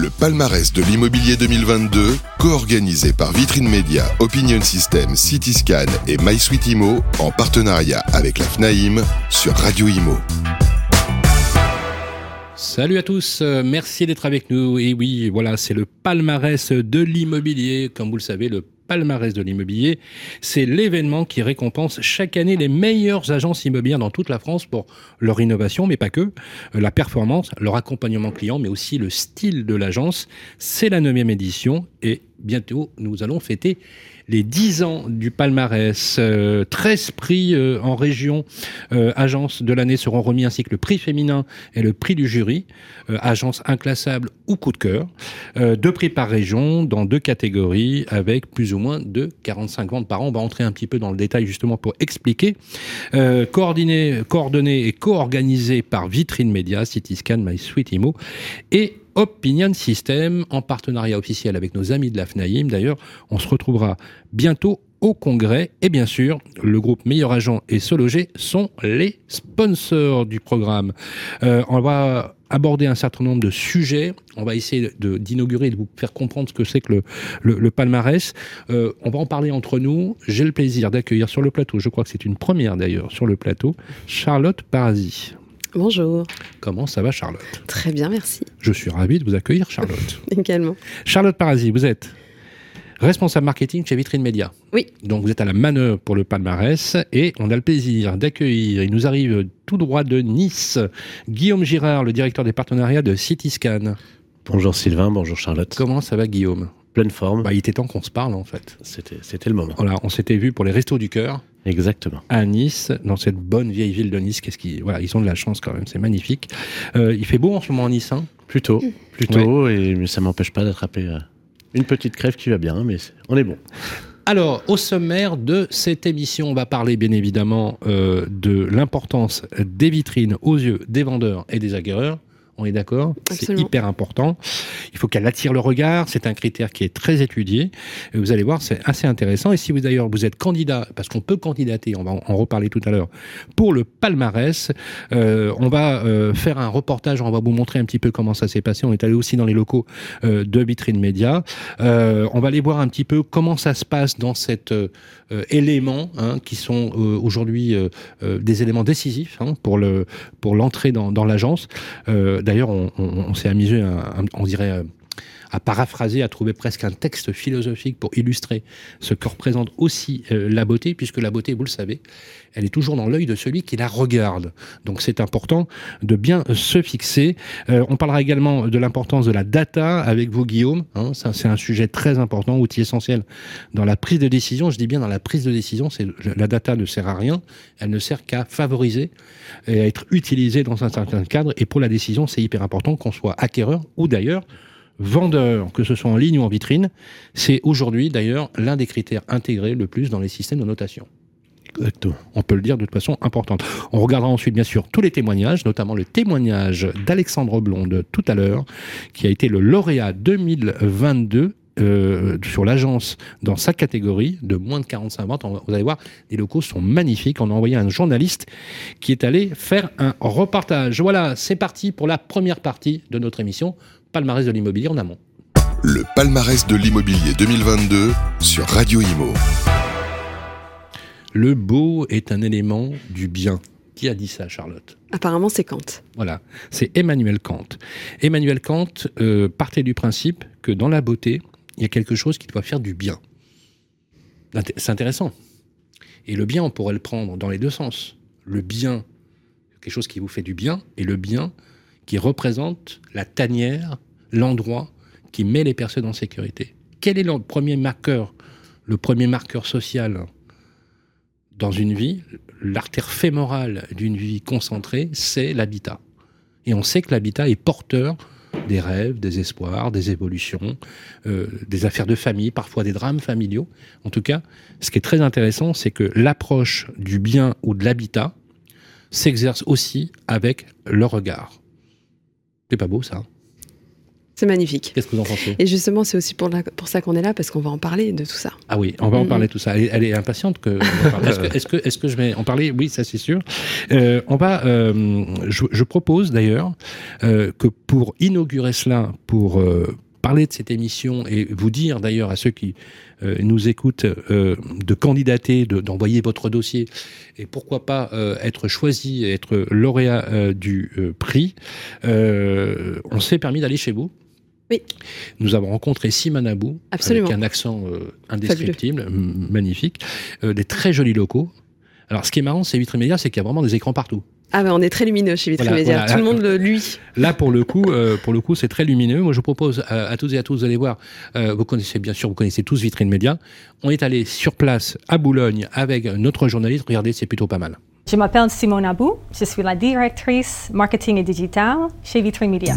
Le palmarès de l'immobilier 2022, co-organisé par Vitrine Média, Opinion System, Cityscan et MySuite en partenariat avec la FNAIM sur Radio Imo. Salut à tous, euh, merci d'être avec nous. Et oui, voilà, c'est le palmarès de l'immobilier. Comme vous le savez, le palmarès de l'immobilier, c'est l'événement qui récompense chaque année les meilleures agences immobilières dans toute la France pour leur innovation, mais pas que, euh, la performance, leur accompagnement client, mais aussi le style de l'agence. C'est la neuvième édition et bientôt nous allons fêter les 10 ans du palmarès. 13 euh, prix euh, en région euh, agence de l'année seront remis ainsi que le prix féminin et le prix du jury, agence inclassable ou coup de cœur. deux prix par région dans deux catégories avec plus ou moins de 45 ventes par an. On va entrer un petit peu dans le détail justement pour expliquer. coordonné, coordonné et co-organisé par Vitrine Média, Cityscan, My Sweet Imo et Opinion System en partenariat officiel avec nos amis de la FNAIM. D'ailleurs, on se retrouvera bientôt au congrès. Et bien sûr, le groupe Meilleur Agent et Sologer sont les sponsors du programme. Euh, on va aborder un certain nombre de sujets. On va essayer d'inaugurer et de vous faire comprendre ce que c'est que le, palmarès. Euh, on va en parler entre nous. J'ai le plaisir d'accueillir sur le plateau, je crois que c'est une première d'ailleurs sur le plateau, Charlotte Parasi. Bonjour. Comment ça va, Charlotte? Très bien, merci. Je suis ravi de vous accueillir, Charlotte. Également. Charlotte Parasi, vous êtes responsable marketing chez Vitrine Média. Oui. Donc vous êtes à la manœuvre pour le palmarès et on a le plaisir d'accueillir, il nous arrive tout droit de Nice, Guillaume Girard, le directeur des partenariats de Cityscan. Bonjour Sylvain, bonjour Charlotte. Comment ça va Guillaume? Pleine forme. Bah, il était temps qu'on se parle en fait. C'était le moment. Voilà, on s'était vu pour les Restos du Cœur. Exactement. À Nice, dans cette bonne vieille ville de Nice. Qu'est-ce qui, voilà, ils ont de la chance quand même, c'est magnifique. Euh, il fait beau en ce moment à Nice, hein? Plutôt, plutôt, et ça m'empêche pas d'attraper euh, une petite crève qui va bien, mais on est bon. Alors, au sommaire de cette émission, on va parler bien évidemment euh, de l'importance des vitrines aux yeux des vendeurs et des acquéreurs on est d'accord? C'est hyper important. Il faut qu'elle attire le regard. C'est un critère qui est très étudié. Et vous allez voir, c'est assez intéressant. Et si vous d'ailleurs vous êtes candidat, parce qu'on peut candidater, on va en reparler tout à l'heure, pour le palmarès, euh, on va euh, faire un reportage. On va vous montrer un petit peu comment ça s'est passé. On est allé aussi dans les locaux euh, de Vitrine Média. on va aller voir un petit peu comment ça se passe dans cet élément hein, qui sont aujourd'hui des éléments décisifs hein, pour le pour l'entrée dans, dans l'agence. D'ailleurs, on, s'est amusé, on dirait, euh, à paraphraser, à trouver presque un texte philosophique pour illustrer ce que représente aussi euh, la beauté, puisque la beauté, vous le savez, elle est toujours dans l'œil de celui qui la regarde. Donc c'est important de bien se fixer. Euh, on parlera également de l'importance de la data avec vous, Guillaume. Hein. ça, c'est un sujet très important, outil essentiel dans la prise de décision. Je dis bien dans la prise de décision, c'est la data ne sert à rien. Elle ne sert qu'à favoriser et à être utilisée dans un certain cadre. Et pour la décision, c'est hyper important qu'on soit acquéreur ou d'ailleurs vendeur, que ce soit en ligne ou en vitrine. C'est aujourd'hui d'ailleurs l'un des critères intégrés le plus dans les systèmes de notation. Exactement. On peut le dire de toute façon importante. On regardera ensuite, bien sûr, tous les témoignages, notamment le témoignage d'Alexandre Blonde tout à l'heure, qui a été le lauréat 2022 euh, sur l'agence dans sa catégorie de moins de 45 ventes. Vous allez voir, les locaux sont magnifiques. On a envoyé un journaliste qui est allé faire un reportage. Voilà, c'est parti pour la première partie de notre émission, Palmarès de l'immobilier en amont. Le palmarès de l'immobilier 2022 sur Radio Imo. Le beau est un élément du bien. Qui a dit ça, Charlotte? Apparemment, c'est Kant. Voilà, c'est Emmanuel Kant. Emmanuel Kant euh, partait du principe que dans la beauté, il y a quelque chose qui doit faire du bien. C'est intéressant. Et le bien, on pourrait le prendre dans les deux sens. Le bien, quelque chose qui vous fait du bien, et le bien qui représente la tanière, l'endroit qui met les personnes en sécurité. Quel est le premier marqueur, le premier marqueur social dans une vie, l'artère fémorale d'une vie concentrée, c'est l'habitat. Et on sait que l'habitat est porteur des rêves, des espoirs, des évolutions, euh, des affaires de famille, parfois des drames familiaux. En tout cas, ce qui est très intéressant, c'est que l'approche du bien ou de l'habitat s'exerce aussi avec le regard. C'est pas beau ça C'est magnifique. Qu'est-ce que vous en pensez? Et justement, c'est aussi pour, pour ça qu'on est là, parce qu'on va en parler de tout ça. Ah oui, on va en parler de tout ça. Elle, est impatiente que. Est-ce que, est que, je vais en parler? Oui, ça c'est sûr. Euh, on va. Euh, je, propose d'ailleurs euh, que pour inaugurer cela, pour parler de cette émission et vous dire d'ailleurs à ceux qui nous écoutent de candidater, d'envoyer votre dossier et pourquoi pas être choisi, être lauréat du prix, on s'est permis d'aller chez vous. Oui. Nous avons rencontré Simon Abou, avec un accent euh, indescriptible, magnifique, euh, des très jolis locaux. Alors, ce qui est marrant, c'est Vitre Média, c'est qu'il y a vraiment des écrans partout. Ah ben on est très lumineux chez Vitre Média, tout le monde le lui. Là pour le coup, euh, pour le coup c'est très lumineux. Moi je vous propose à, tous et à tous d'aller voir. vous connaissez bien sûr, vous connaissez tous Vitrine Média. On est allé sur place à Boulogne avec notre journaliste. Regardez, c'est plutôt pas mal. Je m'appelle Simone Abou, je suis la directrice marketing et digital chez Vitrine Média.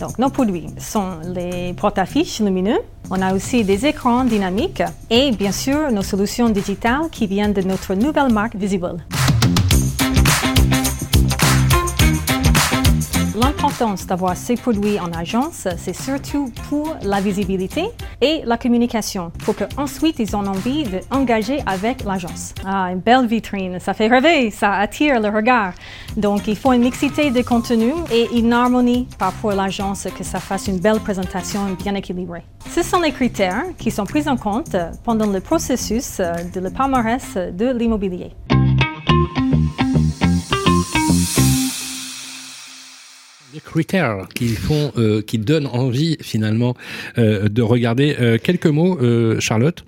Donc, nos produits sont les porte-affiches lumineux. On a aussi des écrans dynamiques et bien sûr nos solutions digitales qui viennent de notre nouvelle marque Visible. L'importance d'avoir ces produits en agence, c'est surtout pour la visibilité et la communication, pour qu'ensuite ils ont envie d'engager avec l'agence. Ah, une belle vitrine, ça fait rêver, ça attire le regard. Donc il faut une mixité de contenu et une harmonie à l'agence, que ça fasse une belle présentation bien équilibrée. Ce sont les critères qui sont pris en compte pendant le processus de le palmarès de l'immobilier. Critères qui font, euh, qui donnent envie finalement euh, de regarder. Euh, quelques mots, Charlotte.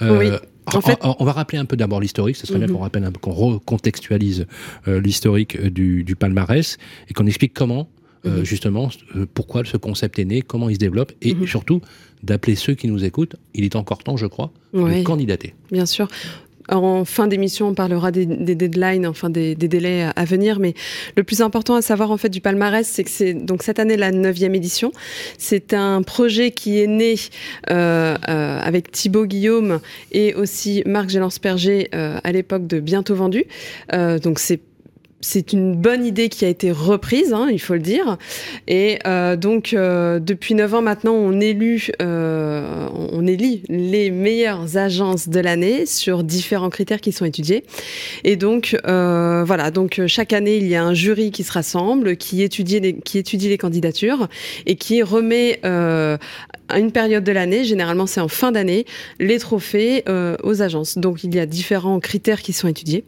oui. En fait... on, va rappeler un peu d'abord l'historique. Ce serait bien mhm. qu'on rappelle un peu, qu'on recontextualise l'historique du, du, palmarès et qu'on explique comment mhm. justement pourquoi ce concept est né, comment il se développe et mhm. surtout d'appeler ceux qui nous écoutent. Il est encore temps, je crois, de candidater. Bien sûr. En fin d'émission, on parlera des, deadlines, enfin des, délais à venir, mais le plus important à savoir en fait du palmarès, c'est que c'est donc cette année la neuvième édition. C'est un projet qui est né euh, euh, avec Thibaut Guillaume et aussi Marc Gélance-Perger euh, à l'époque de Bientôt Vendu. donc c'est c'est une bonne idée qui a été reprise, hein, il faut le dire. Et euh, donc, euh, depuis 9 ans maintenant, on élu, euh, on élit les meilleures agences de l'année sur différents critères qui sont étudiés. Et donc, voilà, donc chaque année, il y a un jury qui se rassemble, qui étudie les, qui étudie les candidatures et qui remet à une période de l'année, généralement c'est en fin d'année, les trophées aux agences. Donc, il y a différents critères qui sont étudiés.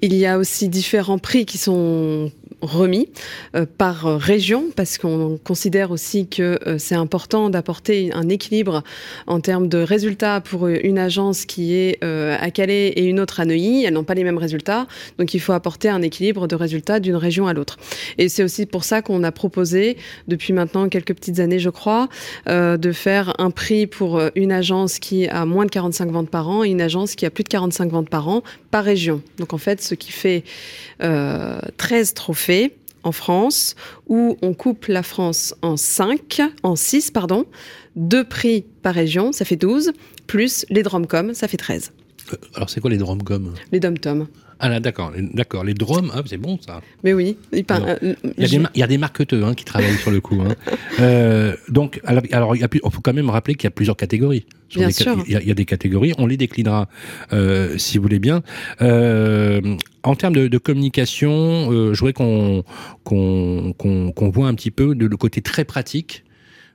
Il y a aussi différents prix qui sont remis euh, par région parce qu'on considère aussi que euh, c'est important d'apporter un équilibre en termes de résultats pour une agence qui est euh, à Calais et une autre à Neuilly. Elles n'ont pas les mêmes résultats, donc il faut apporter un équilibre de résultats d'une région à l'autre. Et c'est aussi pour ça qu'on a proposé, depuis maintenant quelques petites années, je crois, de faire un prix pour une agence qui a moins de 45 ventes par an et une agence qui a plus de 45 ventes par an par région. Donc en fait, ce qui fait 13 trophées en France, où on coupe la France en 5, en 6, pardon, deux prix par région, ça fait 12, plus les Dromcom, ça fait 13. Euh, alors c'est quoi les Dromcom? Les Dom-Tom. Ah là, d'accord, d'accord. Les Drom, ah, c'est bon ça. Mais oui. Il, euh, y, a des, il y, a des marketeurs hein, qui travaillent sur le coup. Hein. Euh, donc, alors, il faut quand même rappeler qu'il y a plusieurs catégories. Bien sûr. Il y, a, des catégories, on les déclinera si vous voulez bien. en termes de, communication, je voudrais qu'on qu'on voit un petit peu de, le côté très pratique,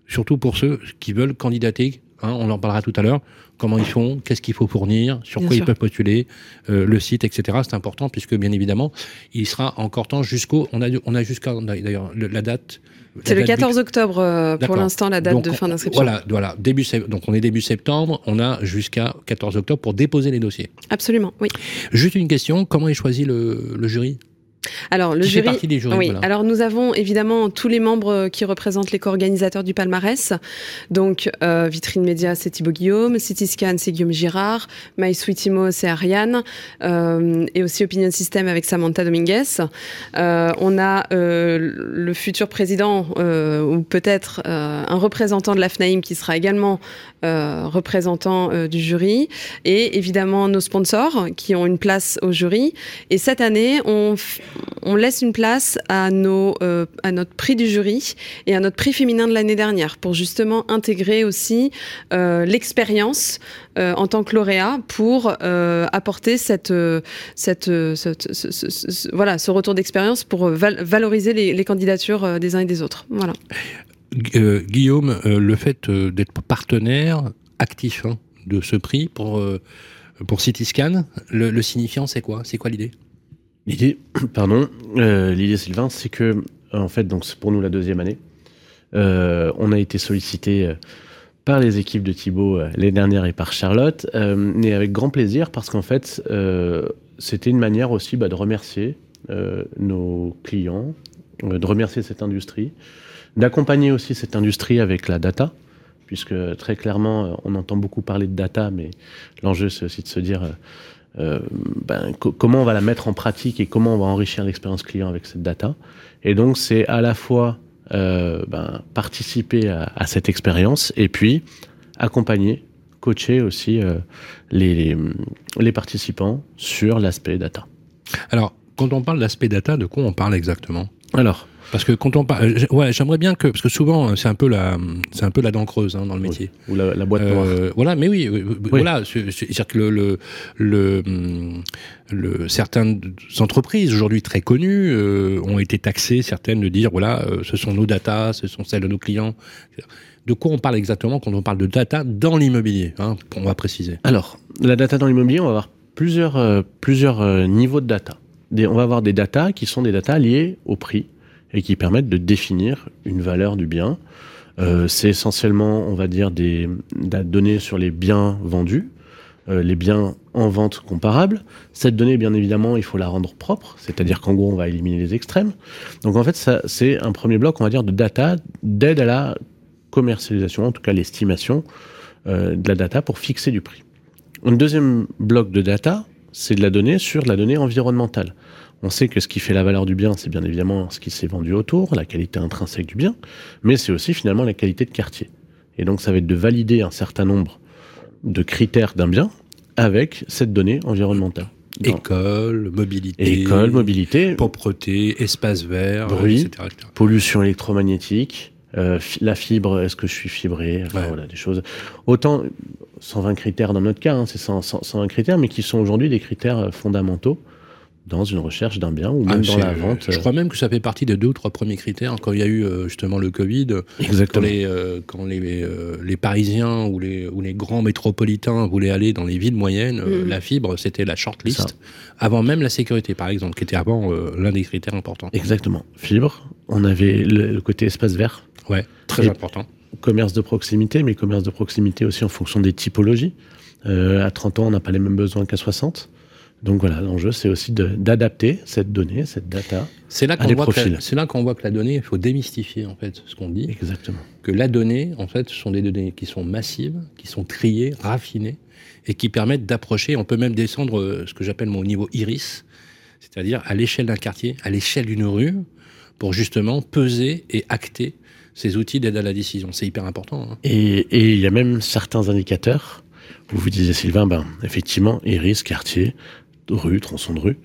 surtout pour ceux qui veulent candidater. Hein, on en parlera tout à l'heure comment ils font, qu'est-ce qu'il faut fournir, sur quoi ils peuvent postuler, euh, le site, etc. C'est important puisque bien évidemment, il sera encore temps jusqu'au, on a, on a jusqu'à d'ailleurs la date. C'est le 14 octobre euh, pour l'instant la date de fin d'inscription. Voilà, voilà, début donc on est début septembre, on a jusqu'à 14 octobre pour déposer les dossiers. Absolument, oui. Juste une question, comment est choisi le jury? Alors le jury, oui. Alors nous avons évidemment tous les membres qui représentent les co-organisateurs du palmarès. Donc euh, Vitrine Média, c'est Thibaut Guillaume, Cityscan, c'est Guillaume Girard, My Sweetimo, c'est Ariane, euh, et aussi Opinion System avec Samantha Dominguez. Euh, on a le futur président ou peut-être un représentant de la FNAIM qui sera également représentant du jury, et évidemment nos sponsors qui ont une place au jury. Et cette année, on on laisse une place à, nos, à notre prix du jury et à notre prix féminin de l'année dernière pour justement intégrer aussi l'expérience en tant que lauréat pour apporter cette, cette, voilà, ce retour d'expérience pour valoriser les, candidatures des uns et des autres. Voilà. Euh, Guillaume, euh, le fait euh, d'être partenaire actif hein, de ce prix pour, pour Cityscan, le, le signifiant, c'est quoi? C'est quoi l'idée? L'idée, pardon, l'idée Sylvain, c'est que, en fait, donc c'est pour nous la deuxième année. on a été sollicité par les équipes de Thibaut l'année dernière et par Charlotte, mais avec grand plaisir parce qu'en fait, c'était une manière aussi bah, de remercier nos clients, de remercier cette industrie, d'accompagner aussi cette industrie avec la data, puisque très clairement, on entend beaucoup parler de data, mais l'enjeu, c'est aussi de se dire euh, euh, ben, comment on va la mettre en pratique et comment on va enrichir l'expérience client avec cette data. Et donc, c'est à la fois euh, ben, participer à, cette expérience et puis accompagner, coacher aussi les, les participants sur l'aspect data. Alors, quand on parle d'aspect data, de quoi on parle exactement? Alors, parce que quand on parle, euh, ouais, j'aimerais bien que, parce que souvent c'est un peu la, c'est un peu la dent creuse hein, dans le métier. Ou la, boîte noire. Euh, voilà, mais oui, voilà, c'est-à-dire que le, le, le, le, certaines entreprises aujourd'hui très connues euh, ont été taxées, certaines de dire voilà, ce sont nos datas, ce sont celles de nos clients. De quoi on parle exactement quand on parle de data dans l'immobilier hein, On va préciser. Alors, la data dans l'immobilier, on va avoir plusieurs, plusieurs niveaux de data. Des, on va avoir des datas qui sont des datas liées au prix et qui permettent de définir une valeur du bien. Euh, c'est essentiellement, on va dire, des, données sur les biens vendus, euh, les biens en vente comparables. Cette donnée, bien évidemment, il faut la rendre propre, c'est-à-dire qu'en gros, on va éliminer les extrêmes. Donc en fait, c'est un premier bloc, on va dire, de data, d'aide à la commercialisation, en tout cas l'estimation euh, de la data pour fixer du prix. Un deuxième bloc de data, c'est de la donnée sur la donnée environnementale. On sait que ce qui fait la valeur du bien, c'est bien évidemment ce qui s'est vendu autour, la qualité intrinsèque du bien, mais c'est aussi finalement la qualité de quartier. Et donc ça va être de valider un certain nombre de critères d'un bien avec cette donnée environnementale. École, mobilité, école, mobilité, propreté, espace vert, bruit, etc., pollution électromagnétique, euh, la fibre, est-ce que je suis fibré, voilà des choses. Autant 120 critères dans notre cas, hein, c'est 120 critères, mais qui sont aujourd'hui des critères fondamentaux dans une recherche d'un bien ou même ah, dans la vente. Je crois même que ça fait partie des deux ou trois premiers critères quand il y a eu euh, justement le Covid. Exactement. Quand les, euh, quand les, euh, les, Parisiens ou les, ou les grands métropolitains voulaient aller dans les villes moyennes, mm. la fibre, c'était la shortlist. Avant même la sécurité, par exemple, qui était avant l'un des critères importants. Exactement. Fibre, on avait le, côté espace vert. Ouais, très important. Commerce de proximité, mais commerce de proximité aussi en fonction des typologies. à 30 ans, on n'a pas les mêmes besoins qu'à 60. Donc voilà, l'enjeu, c'est aussi d'adapter cette donnée, cette data c'est là qu'on voit C'est là qu'on voit que la donnée, il faut démystifier en fait ce qu'on dit. Exactement. Que la donnée, en fait, ce sont des données qui sont massives, qui sont triées, raffinées, et qui permettent d'approcher. On peut même descendre euh, ce que j'appelle mon niveau iris, c'est-à-dire à, l'échelle d'un quartier, à l'échelle d'une rue, pour justement peser et acter ces outils d'aide à la décision. C'est hyper important. Hein. Et il y a même certains indicateurs. Vous vous disiez, Sylvain, ben, effectivement, iris, quartier, rue, tronçon de rue.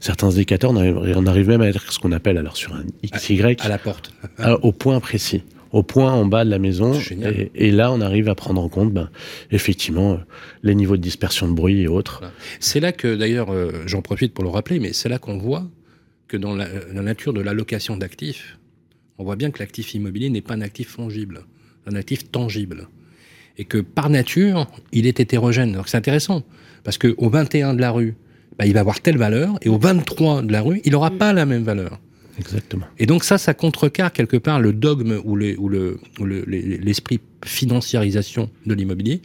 Certains indicateurs, on arrive, même à être ce qu'on appelle alors sur un XY. À, la porte. au point précis. Au point en bas de la maison. Et, là, on arrive à prendre en compte, ben, effectivement, euh, les niveaux de dispersion de bruit et autres. C'est là que, d'ailleurs, euh, j'en profite pour le rappeler, mais c'est là qu'on voit que dans la, la nature de l'allocation d'actifs, on voit bien que l'actif immobilier n'est pas un actif fongible, un actif tangible. Et que par nature, il est hétérogène. Donc c'est intéressant, parce qu'au 21 de la rue, bah, il va avoir telle valeur, et au 23 de la rue, il n'aura pas la même valeur. Exactement. Et donc ça, ça contrecarre quelque part le dogme ou l'esprit financiarisation de l'immobilier,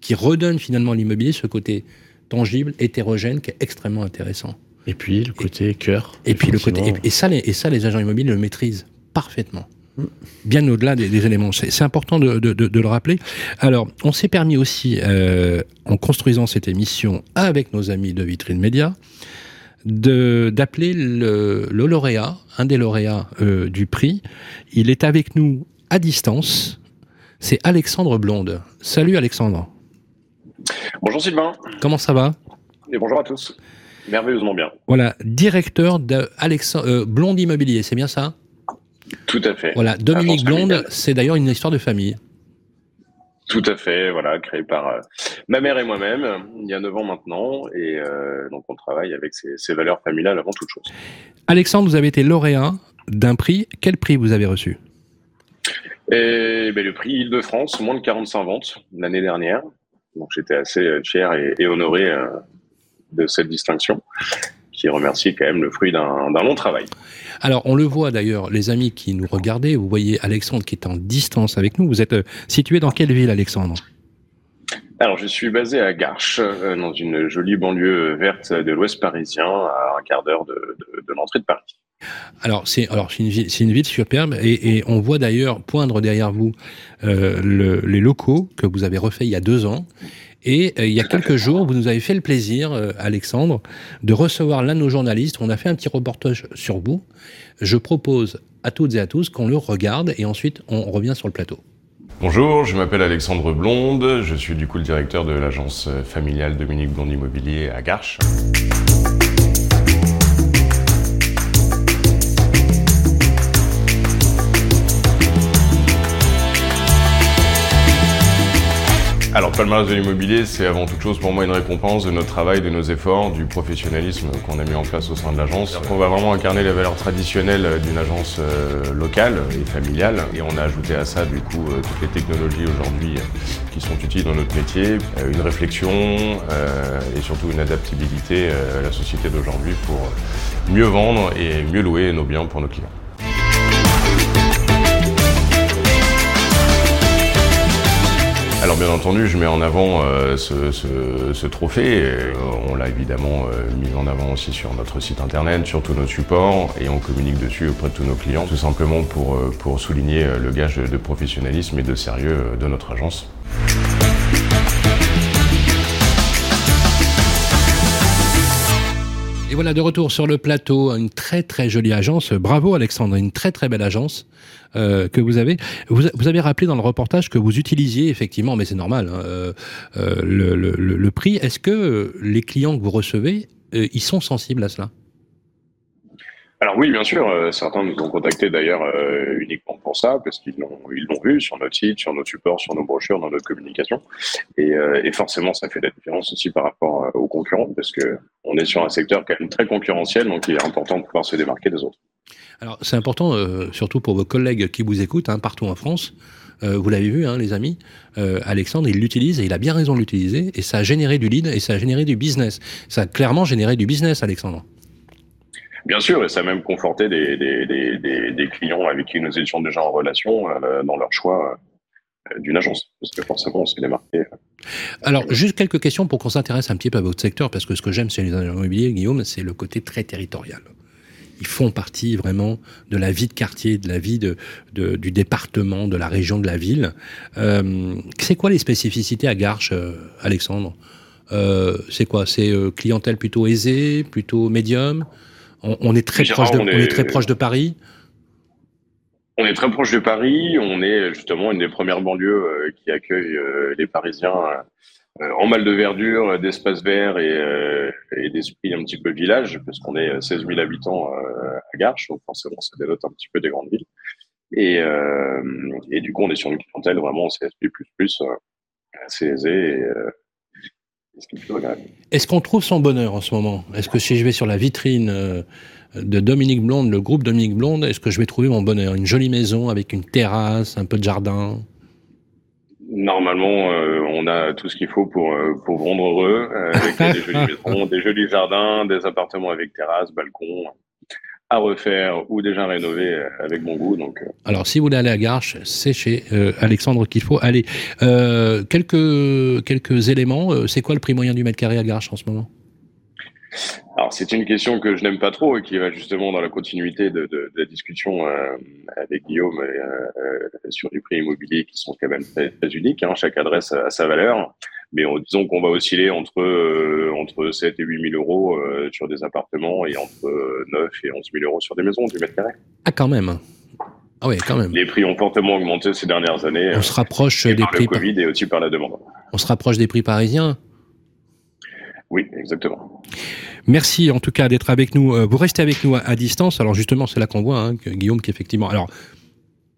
qui redonne finalement à l'immobilier ce côté tangible, hétérogène, qui est extrêmement intéressant. Et puis le côté cœur. Et puis le côté et, ça, les, et ça, les agents immobiliers le maîtrisent parfaitement bien au-delà des, éléments. C'est important de, le rappeler. Alors, on s'est permis aussi, euh, en construisant cette émission avec nos amis de Vitrine Média, d'appeler le, lauréat, un des lauréats euh, du prix. Il est avec nous à distance. C'est Alexandre Blonde. Salut Alexandre. Bonjour Sylvain. Comment ça va? Et bonjour à tous. merveilleusement bien. Voilà, directeur de euh, Blonde Immobilier, c'est bien ça? Tout à fait. Voilà, Dominique Blonde, c'est d'ailleurs une histoire de famille. Tout à fait, voilà, créé par euh, ma mère et moi-même il y a 9 ans maintenant, et euh, donc on travaille avec ces, valeurs familiales avant toute chose. Alexandre, vous avez été lauréat d'un prix. Quel prix vous avez reçu? Et, ben, Le prix Île-de-France, moins de 45 ventes l'année dernière. Donc j'étais assez euh, fier et, honoré de cette distinction, qui remercie quand même le fruit d'un long travail. Alors, on le voit d'ailleurs, les amis qui nous regardaient, vous voyez Alexandre qui est en distance avec nous. Vous êtes euh, situé dans quelle ville, Alexandre? Alors, je suis basé à Garches, euh, dans une jolie banlieue verte de l'Ouest parisien, à un quart d'heure de, l'entrée de Paris. Alors, c'est alors une ville, c'est une ville superbe, et, on voit d'ailleurs poindre derrière vous euh, les locaux que vous avez refaits il y a deux ans. Et euh, il y a quelques jours, vous nous avez fait le plaisir, euh, Alexandre, de recevoir l'un de nos journalistes. On a fait un petit reportage sur vous. Je propose à toutes et à tous qu'on le regarde et ensuite on revient sur le plateau. Bonjour, je m'appelle Alexandre Blonde, je suis du coup le directeur de l'agence familiale Dominique Blonde Immobilier à Garches. Alors, palmarès de l'immobilier, c'est avant toute chose pour moi une récompense de notre travail, de nos efforts, du professionnalisme qu'on a mis en place au sein de l'agence. On va vraiment incarner les valeurs traditionnelles d'une agence euh, locale et familiale. Et on a ajouté à ça, du coup, euh, toutes les technologies aujourd'hui qui sont utiles dans notre métier, euh, une réflexion et surtout une adaptabilité à la société d'aujourd'hui pour mieux vendre et mieux louer nos biens pour nos clients. Alors bien entendu, je mets en avant euh, ce, trophée. Euh, on l'a évidemment euh, mis en avant aussi sur notre site internet, sur tous nos supports, et on communique dessus auprès de tous nos clients, tout simplement pour, pour souligner le gage de professionnalisme et de sérieux de notre agence. Et voilà, de retour sur le plateau, une très très jolie agence. Bravo Alexandre, une très très belle agence euh, que vous avez. Vous, avez rappelé dans le reportage que vous utilisiez effectivement, mais c'est normal, hein, euh, euh, le, prix. Est-ce que les clients que vous recevez, ils sont sensibles à cela? Alors oui, bien sûr, certains nous ont contactés d'ailleurs uniquement pour ça, parce qu'ils l'ont ils l'ont vu sur notre site, sur nos supports, sur nos brochures, dans notre communication. Et, et forcément, ça fait la différence aussi par rapport aux concurrents, parce que on est sur un secteur quand même très concurrentiel, donc il est important de pouvoir se démarquer des autres. Alors c'est important, surtout pour vos collègues qui vous écoutent hein, partout en France. vous l'avez vu, hein, les amis, Alexandre, il l'utilise et il a bien raison de l'utiliser. Et ça a généré du lead et ça a généré du business. Ça a clairement généré du business, Alexandre. Bien sûr, et ça a même conforté des, des, clients avec qui nous étions déjà en relation euh, dans leur choix euh, d'une agence, parce que forcément, on s'est démarqué. Alors, juste quelques questions pour qu'on s'intéresse un petit peu à votre secteur, parce que ce que j'aime chez les agents immobiliers, Guillaume, c'est le côté très territorial. Ils font partie vraiment de la vie de quartier, de la vie de, du département, de la région, de la ville. Euh, c'est quoi les spécificités à Garches, Alexandre? C'est quoi? C'est clientèle plutôt aisée, plutôt médium? On, est très proche de, on est... très proche de Paris? On est très proche de Paris. On est justement une des premières banlieues euh, qui accueille euh, les Parisiens euh, en mal de verdure, d'espace vert et, d'esprit un petit peu village, parce qu'on est 16 000 habitants à Garches, donc forcément ça dénote un petit peu des grandes villes. Et, du coup, on est sur une clientèle vraiment CSP++, assez aisée est-ce qu'on trouve son bonheur en ce moment? Est-ce que si je vais sur la vitrine de Dominique Blonde, le groupe Dominique Blonde, est-ce que je vais trouver mon bonheur? Une jolie maison avec une terrasse, un peu de jardin? Normalement, euh, on a tout ce qu'il faut pour, euh, pour rendre heureux, avec des jolies maisons, des jolis jardins, des appartements avec terrasse, balcon, à refaire ou déjà rénové euh, avec bon goût. Donc, euh. Alors, si vous voulez aller à Garches, c'est chez euh, Alexandre qu'il faut aller. quelques, quelques éléments. c'est quoi le prix moyen du mètre carré à Garches en ce moment? Alors c'est une question que je n'aime pas trop et qui va justement dans la continuité de, la discussion avec Guillaume sur les prix immobiliers qui sont quand même très, uniques. Hein. Chaque adresse a sa valeur mais disons qu'on va osciller entre euh, entre 7 et 8 000 euros euh, sur des appartements et entre 9 et 11 000 euros sur des maisons du mètre carré. Ah quand même. Ah oui, quand même. Les prix ont fortement augmenté ces dernières années. On se rapproche des par prix le Covid et aussi par la demande. On se rapproche des prix parisiens. Oui, exactement. Merci en tout cas d'être avec nous. Vous restez avec nous à, distance. Alors justement, c'est là qu'on voit, hein, que Guillaume, qu'effectivement. Alors,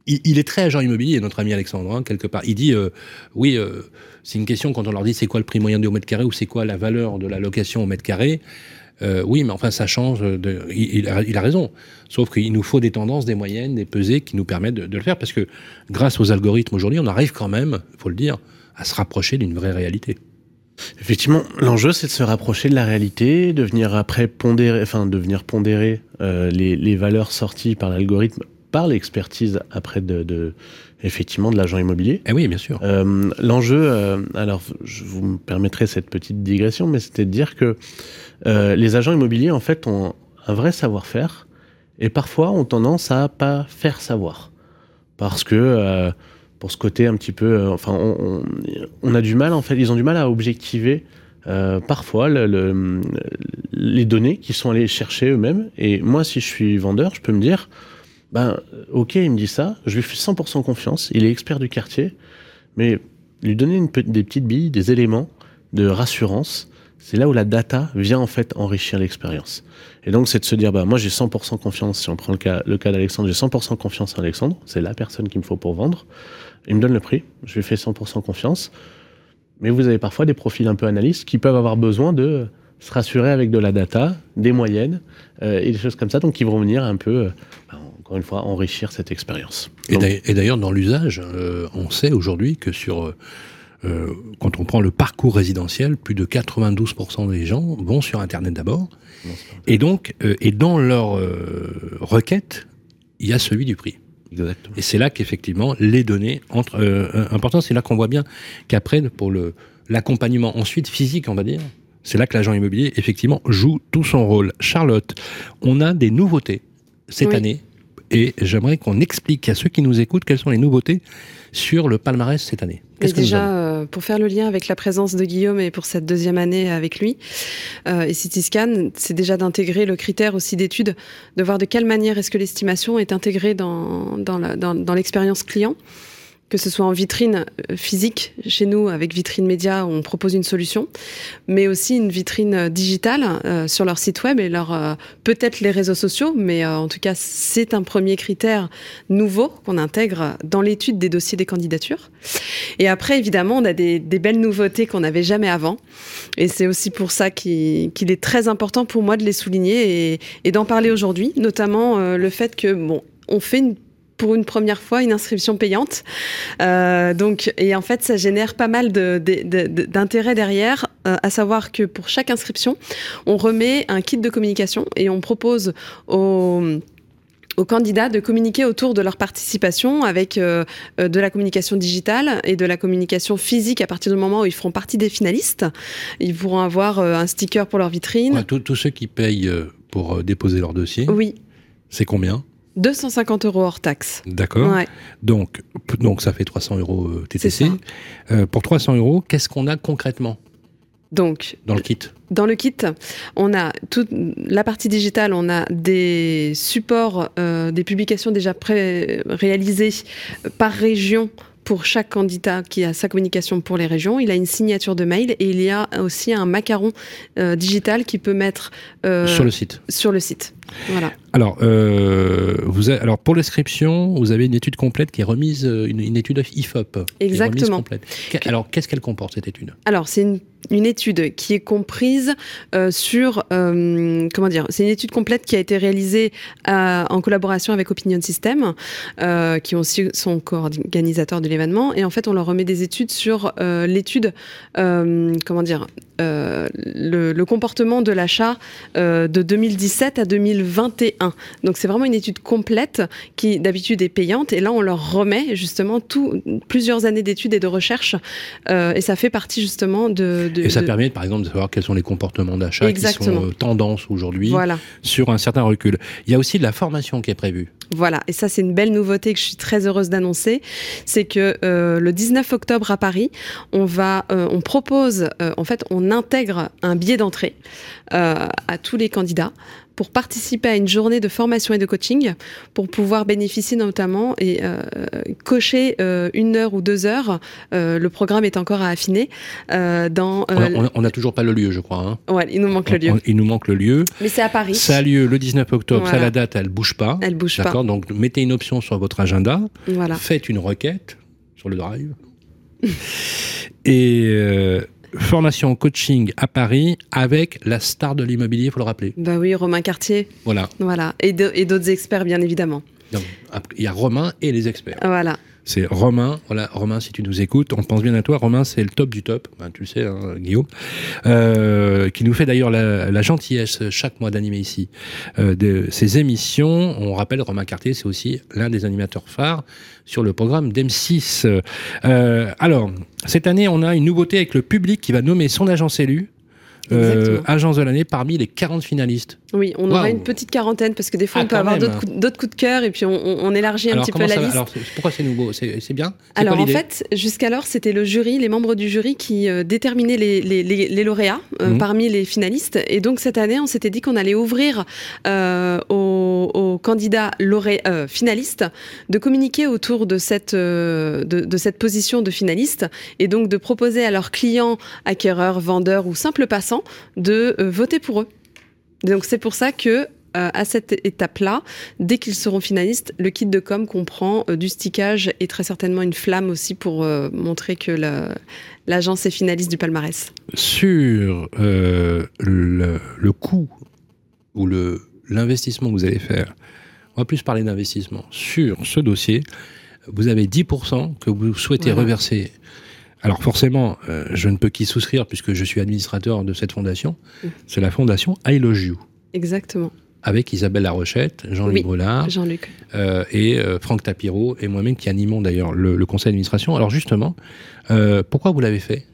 il, est très agent immobilier, notre ami Alexandre, hein, quelque part. Il dit, euh, oui, euh, c'est une question quand on leur dit c'est quoi le prix moyen du mètre carré ou c'est quoi la valeur de la location au mètre carré. Euh, oui, mais enfin, ça change. De, il, a, raison. Sauf qu'il nous faut des tendances, des moyennes, des pesées qui nous permettent de, le faire. Parce que grâce aux algorithmes aujourd'hui, on arrive quand même, il faut le dire, à se rapprocher d'une vraie réalité. Effectivement, l'enjeu c'est de se rapprocher de la réalité, de venir après pondérer, enfin de venir pondérer les, les, valeurs sorties par l'algorithme par l'expertise après de, effectivement de l'agent immobilier. Eh oui, bien sûr. Euh, l'enjeu, euh, alors je vous me permettrai cette petite digression, mais c'était de dire que euh, les agents immobiliers en fait ont un vrai savoir-faire et parfois ont tendance à pas faire savoir parce que pour ce côté un petit peu, enfin on, a du mal en fait, ils ont du mal à objectiver. parfois le, les données qu'ils sont allés chercher eux-mêmes. Et moi, si je suis vendeur, je peux me dire, ben, ok, il me dit ça, je lui fais 100% confiance, il est expert du quartier, mais lui donner des petites billes, des éléments de rassurance, c'est là où la data vient en fait enrichir l'expérience. Et donc, c'est de se dire, bah, moi j'ai 100% confiance, si on prend le cas, le cas d'Alexandre, j'ai 100% confiance en Alexandre, c'est la personne qu'il me faut pour vendre. Il me donne le prix, je lui fais 100% confiance. Mais vous avez parfois des profils un peu analystes qui peuvent avoir besoin de se rassurer avec de la data, des moyennes euh, et des choses comme ça, donc qui vont venir un peu euh, encore une fois, enrichir cette expérience. Et d'ailleurs, dans l'usage, euh, on sait aujourd'hui que sur, quand on prend le parcours résidentiel, plus de 92% des gens vont sur Internet d'abord. Et donc, et dans leur requête, il y a celui du prix. Exactement. Et c'est là qu'effectivement, les données entre important, c'est là qu'on voit bien qu'après, pour le l'accompagnement ensuite physique, on va dire, c'est là que l'agent immobilier, effectivement, joue tout son rôle. Charlotte, on a des nouveautés cette année et j'aimerais qu'on explique à ceux qui nous écoutent quelles sont les nouveautés sur le palmarès cette année. déjà, euh, pour faire le lien avec la présence de Guillaume et pour cette deuxième année avec lui euh, et Cityscan, c'est déjà d'intégrer le critère aussi d'étude, de voir de quelle manière est-ce que l'estimation est intégrée dans, dans l'expérience client que ce soit en vitrine euh, physique chez nous avec vitrine média on propose une solution, mais aussi une vitrine euh, digitale euh, sur leur site web et leur peut-être les réseaux sociaux, mais en tout cas c'est un premier critère nouveau qu'on intègre dans l'étude des dossiers des candidatures. Et après évidemment on a des, belles nouveautés qu'on n'avait jamais avant, et c'est aussi pour ça qu'il est très important pour moi de les souligner et d'en parler aujourd'hui, notamment le fait que bon on fait une pour une première fois une inscription payante. Euh, donc, et en fait, ça génère pas mal d'intérêt derrière, euh, à savoir que pour chaque inscription, on remet un kit de communication et on propose aux aux candidats de communiquer autour de leur participation avec euh, de la communication digitale et de la communication physique à partir du moment où ils feront partie des finalistes. Ils pourront avoir un sticker pour leur vitrine. tous ceux qui payent pour déposer leur dossier. Oui. C'est combien? 250 euros hors taxe. D'accord. Donc, donc ça fait 300 euros euh, TTC. Euh, pour 300 euros, qu'est-ce qu'on a concrètement? Donc, dans le kit Dans le kit, on a toute la partie digitale, on a des supports, euh, des publications déjà pré réalisées par région pour chaque candidat qui a sa communication pour les régions. Il a une signature de mail et il y a aussi un macaron digital qui peut mettre sur le site. Sur le site. Voilà. Alors, euh, vous alors pour l'inscription, vous avez une étude complète qui est remise, euh, une, étude IFOP. Exactement. Alors, qu'est-ce qu'elle comporte cette étude? Alors, c'est une, étude qui est comprise euh, sur, comment dire, c'est une étude complète qui a été réalisée en collaboration avec Opinion System, qui aussi sont co-organisateurs de l'événement. Et en fait, on leur remet des études sur l'étude, comment dire, le, le, comportement de l'achat de 2017 à 2021. Donc c'est vraiment une étude complète qui d'habitude est payante et là on leur remet justement tout, plusieurs années d'études et de recherche euh, et ça fait partie justement de... et ça permet par exemple de savoir quels sont les comportements d'achat qui sont euh, tendances aujourd'hui sur un certain recul. Il y a aussi de la formation qui est prévue. Voilà, et ça c'est une belle nouveauté que je suis très heureuse d'annoncer, c'est que euh, le 19 octobre à Paris, on va, on propose, en fait, on intègre un billet d'entrée à tous les candidats pour participer à une journée de formation et de coaching pour pouvoir bénéficier notamment et cocher une heure ou deux heures. le programme est encore à affiner. dans, on n'a toujours pas le lieu, je crois. Hein. Ouais, il nous manque le lieu. il nous manque le lieu. Mais c'est à Paris. Ça a lieu le 19 octobre. Ça, la date, elle bouge pas. Elle bouge pas. D'accord. Donc mettez une option sur votre agenda. Voilà. Faites une requête sur le drive. et formation coaching à Paris avec la star de l'immobilier, il faut le rappeler. Bah oui, Romain Cartier. Voilà. Voilà. Et d'autres experts, bien évidemment. il y a Romain et les experts. Voilà. C'est Romain. Voilà, Romain, si tu nous écoutes, on pense bien à toi. Romain, c'est le top du top. Ben, tu le sais, hein, Guillaume, euh, qui nous fait d'ailleurs la, gentillesse chaque mois d'animer ici euh, de ces émissions. On rappelle, Romain Cartier, c'est aussi l'un des animateurs phares sur le programme d'M6. Euh, alors, cette année, on a une nouveauté avec le public qui va nommer son agence élue euh, agence de l'année parmi les 40 finalistes. Oui, on aura une petite quarantaine parce que des fois, ah, on peut avoir d'autres coups, de cœur et puis on, élargit un petit peu la liste. Alors, pourquoi c'est nouveau? C'est bien? Alors, en fait, jusqu'alors, c'était le jury, les membres du jury qui euh, déterminaient les, les, les, lauréats euh, mhm. parmi les finalistes. Et donc, cette année, on s'était dit qu'on allait ouvrir aux, aux, candidats lauréats, finalistes de communiquer autour de cette, de, de cette position de finaliste et donc de proposer à leurs clients, acquéreurs, vendeurs ou simples passants de euh, voter pour eux. Donc c'est pour ça que euh, à cette étape-là, dès qu'ils seront finalistes, le kit de com comprend euh, du stickage et très certainement une flamme aussi pour montrer que l'agence est finaliste du palmarès. Sur le, le, coût ou l'investissement que vous allez faire, on va plus parler d'investissement. Sur ce dossier, vous avez 10% que vous souhaitez reverser alors forcément, euh, je ne peux qu'y souscrire puisque je suis administrateur de cette fondation. C'est la fondation I Love You. Exactement. Avec Isabelle Larochette, Jean-Luc oui, Jean-Luc. Euh, et euh, Franck Tapiro et moi-même qui animons d'ailleurs le, conseil d'administration. Alors justement, pourquoi vous l'avez fait?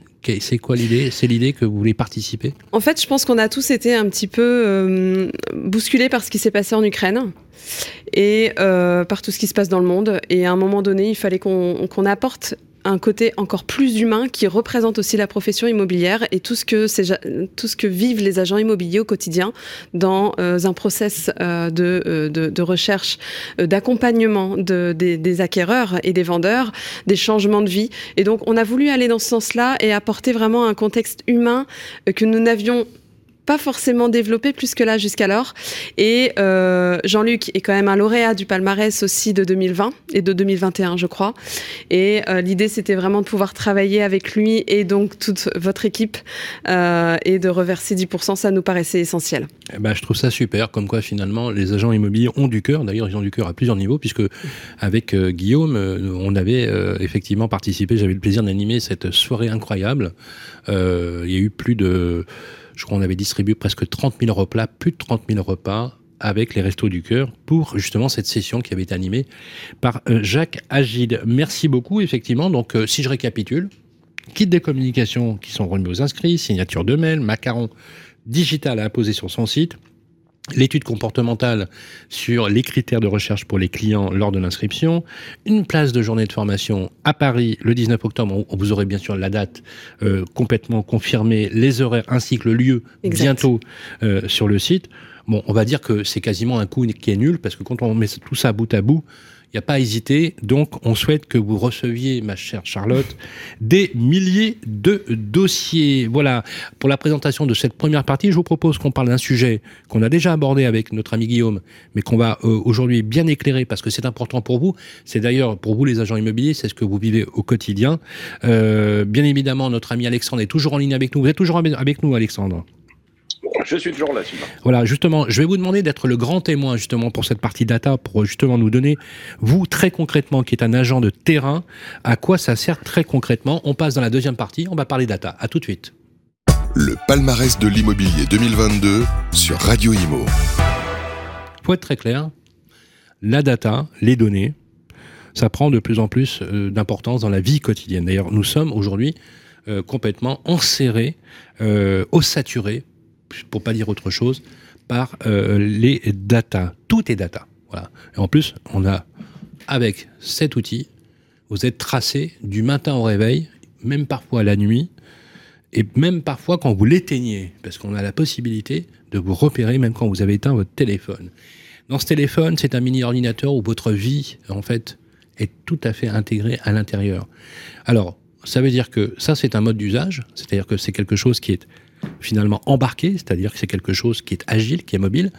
C'est quoi l'idée? C'est l'idée que vous voulez participer? En fait, je pense qu'on a tous été un petit peu bousculés par ce qui s'est passé en Ukraine et par tout ce qui se passe dans le monde. Et à un moment donné, il fallait qu'on apporte un côté encore plus humain qui représente aussi la profession immobilière et tout ce que, vivent les agents immobiliers au quotidien dans euh, un process euh, euh, de, recherche, d'accompagnement de, des, des, acquéreurs et des vendeurs, des changements de vie. Et donc, on a voulu aller dans ce sens-là et apporter vraiment un contexte humain que nous n'avions pas forcément développé plus que là jusqu'alors. Et euh, Jean-Luc est quand même un lauréat du palmarès aussi de 2020 et de 2021, je crois. Et euh, l'idée, c'était vraiment de pouvoir travailler avec lui et donc toute votre équipe euh, et de reverser 10%, ça nous paraissait essentiel. Eh ben, je trouve ça super, comme quoi finalement les agents immobiliers ont du cœur. D'ailleurs, ils ont du cœur à plusieurs niveaux, puisque avec Guillaume, on avait effectivement participé, j'avais le plaisir d'animer cette soirée incroyable. il y a eu plus de je crois qu'on avait distribué presque 30 000 repas, plus de 30 000 repas avec les Restos du Cœur pour justement cette session qui avait été animée par euh, Jacques Agide. Merci beaucoup, effectivement. Donc, euh, si je récapitule, kit des communications qui sont remis aux inscrits, signature de mail, macaron digital à imposer sur son site, l'étude comportementale sur les critères de recherche pour les clients lors de l'inscription, une place de journée de formation à Paris le 19 octobre, vous aurez bien sûr la date euh, complètement confirmée, les horaires ainsi que le lieu bientôt euh, sur le site. Bon, on va dire que c'est quasiment un coût qui est nul parce que quand on met tout ça bout à bout, n'y a pas à hésiter. Donc, on souhaite que vous receviez, ma chère Charlotte, des milliers de dossiers. Voilà, pour la présentation de cette première partie, je vous propose qu'on parle d'un sujet qu'on a déjà abordé avec notre ami Guillaume, mais qu'on va euh, aujourd'hui bien éclairer parce que c'est important pour vous. C'est d'ailleurs pour vous les agents immobiliers, c'est ce que vous vivez au quotidien. Euh, bien évidemment, notre ami Alexandre est toujours en ligne avec nous. Vous êtes toujours avec nous, Alexandre? Je suis toujours là, Voilà, justement, je vais vous demander d'être le grand témoin justement pour cette partie data, pour justement nous donner, vous très concrètement, qui est un agent de terrain, à quoi ça sert très concrètement. On passe dans la deuxième partie, on va parler data. À tout de suite. Le palmarès de l'immobilier 2022 sur Radio Imo. Pour être très clair, la data, les données, ça prend de plus en plus euh, d'importance dans la vie quotidienne. D'ailleurs, nous sommes aujourd'hui euh, complètement enserrés, euh, ossaturés pour pas dire autre chose, par euh, les data. Tout est data. Voilà. Et en plus, on a, avec cet outil, vous êtes tracé du matin au réveil, même parfois la nuit, et même parfois quand vous l'éteignez, parce qu'on a la possibilité de vous repérer même quand vous avez éteint votre téléphone. Dans ce téléphone, c'est un mini ordinateur où votre vie, en fait, est tout à fait intégrée à l'intérieur. Alors, ça veut dire que ça, c'est un mode d'usage, c'est-à-dire que c'est quelque chose qui est finalement embarqué, c'est-à-dire que c'est quelque chose qui est agile, qui est mobile.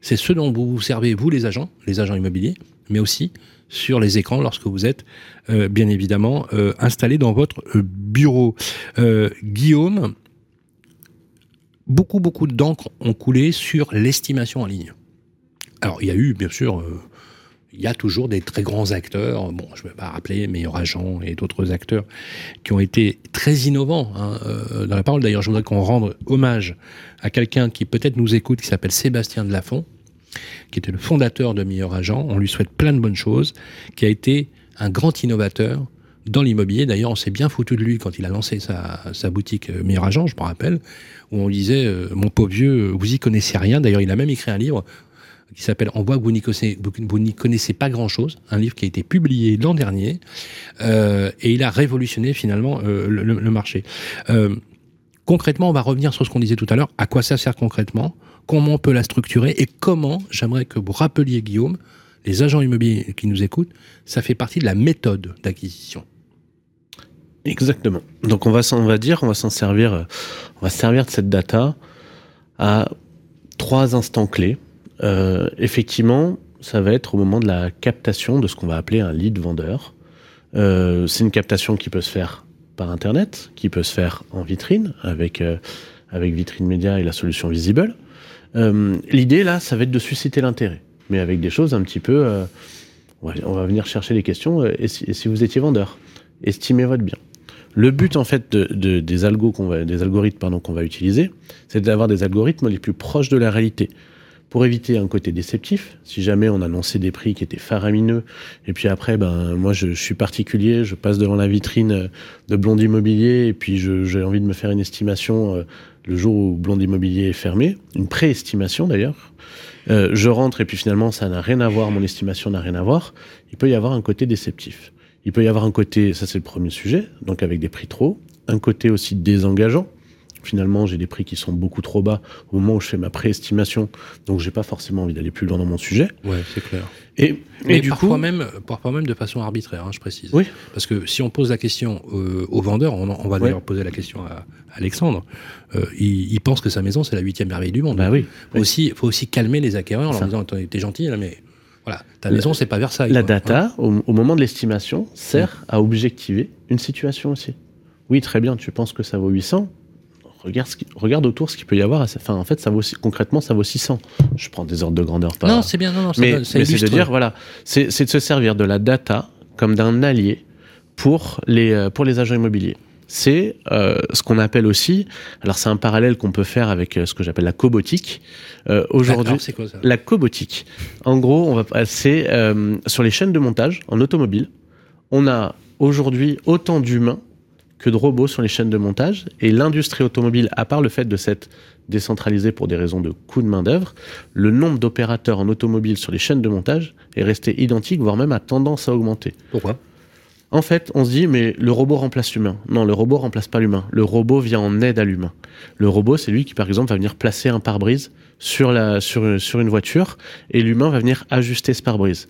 C'est ce dont vous vous servez, vous les agents, les agents immobiliers, mais aussi sur les écrans lorsque vous êtes euh, bien évidemment euh, installé dans votre euh, bureau. Guillaume, beaucoup beaucoup d'encre ont coulé sur l'estimation en ligne. Alors il y a eu bien sûr il y a toujours des très grands acteurs, bon, je ne vais pas rappeler Meilleur Agent et d'autres acteurs qui ont été très innovants hein, dans la parole. D'ailleurs, je voudrais qu'on rende hommage à quelqu'un qui peut-être nous écoute, qui s'appelle Sébastien Delafont, qui était le fondateur de Meilleur Agent. On lui souhaite plein de bonnes choses, qui a été un grand innovateur dans l'immobilier. D'ailleurs, on s'est bien foutu de lui quand il a lancé sa, boutique euh, Meilleur Agent, je me rappelle, où on disait euh, Mon pauvre vieux, vous y connaissez rien. D'ailleurs, il a même écrit un livre qui s'appelle On voit que vous n'y connaissez, pas grand-chose, un livre qui a été publié l'an dernier, euh, et il a révolutionné finalement le, marché. concrètement, on va revenir sur ce qu'on disait tout à l'heure. À quoi ça sert concrètement? Comment on peut la structurer? Et comment, j'aimerais que vous rappeliez Guillaume, les agents immobiliers qui nous écoutent, ça fait partie de la méthode d'acquisition. Exactement. Donc on va, on va dire, on va s'en servir, euh, on va servir de cette data à trois instants clés. Euh, effectivement, ça va être au moment de la captation de ce qu'on va appeler un lead vendeur. Euh, c'est une captation qui peut se faire par internet, qui peut se faire en vitrine avec avec vitrine média et la solution visible. Euh, l'idée, là, ça va être de susciter l'intérêt, mais avec des choses un petit peu... Euh, on va venir chercher des questions. Euh, et si, vous étiez vendeur Estimez votre bien. Le but, en fait, de, des, des algorithmes qu'on va utiliser, c'est d'avoir des algorithmes les plus proches de la réalité pour éviter un côté déceptif. Si jamais on annonçait des prix qui étaient faramineux, et puis après, ben moi je, suis particulier, je passe devant la vitrine de Blond Immobilier, et puis j'ai envie de me faire une estimation le jour où Blonde Immobilier est fermé, une préestimation d'ailleurs. Euh, je rentre et puis finalement ça n'a rien à voir, mon estimation n'a rien à voir. Il peut y avoir un côté déceptif. Il peut y avoir un côté, ça c'est le premier sujet, donc avec des prix trop, un côté aussi désengageant finalement j'ai des prix qui sont beaucoup trop bas au moment où je fais ma préestimation, donc j'ai pas forcément envie d'aller plus loin dans mon sujet. Ouais, c'est clair. Et, Mais du parfois coup, même, parfois même de façon arbitraire, hein, je précise. Oui. Parce que si on pose la question euh, aux vendeurs, on, va d'ailleurs poser la question à, Alexandre. Euh, il, pense que sa maison c'est la huitième merveille du monde. Bah oui. Faut aussi, faut aussi calmer les acquéreurs en leur disant t'es gentil là, mais voilà, ta maison, c'est pas Versailles. La data, au, au, moment de l'estimation, sert à objectiver une situation aussi. Oui, très bien, tu penses que ça vaut 800, regarde, ce regarde autour ce qu'il peut y avoir. Enfin, en fait, ça vaut concrètement, ça vaut 600. Je prends des ordres de grandeur. Pas, non, c'est bien. Non, non, mais c'est de dire, voilà, c'est de se servir de la data comme d'un allié pour les, euh, pour les agents immobiliers. C'est euh, ce qu'on appelle aussi, alors c'est un parallèle qu'on peut faire avec euh, ce que j'appelle la cobotique. Euh, Aujourd'hui, la cobotique. En gros, on va passer sur les chaînes de montage en automobile. On a aujourd'hui autant d'humains que de robots sur les chaînes de montage. Et l'industrie automobile, à part le fait de s'être décentralisée pour des raisons de coût de main-d'œuvre, le nombre d'opérateurs en automobile sur les chaînes de montage est resté identique, voire même a tendance à augmenter. Pourquoi? En fait, on se dit, mais le robot remplace l'humain. Non, le robot remplace pas l'humain. Le robot vient en aide à l'humain. Le robot, c'est lui qui, par exemple, va venir placer un pare-brise sur, la, sur, sur une voiture et l'humain va venir ajuster ce pare-brise.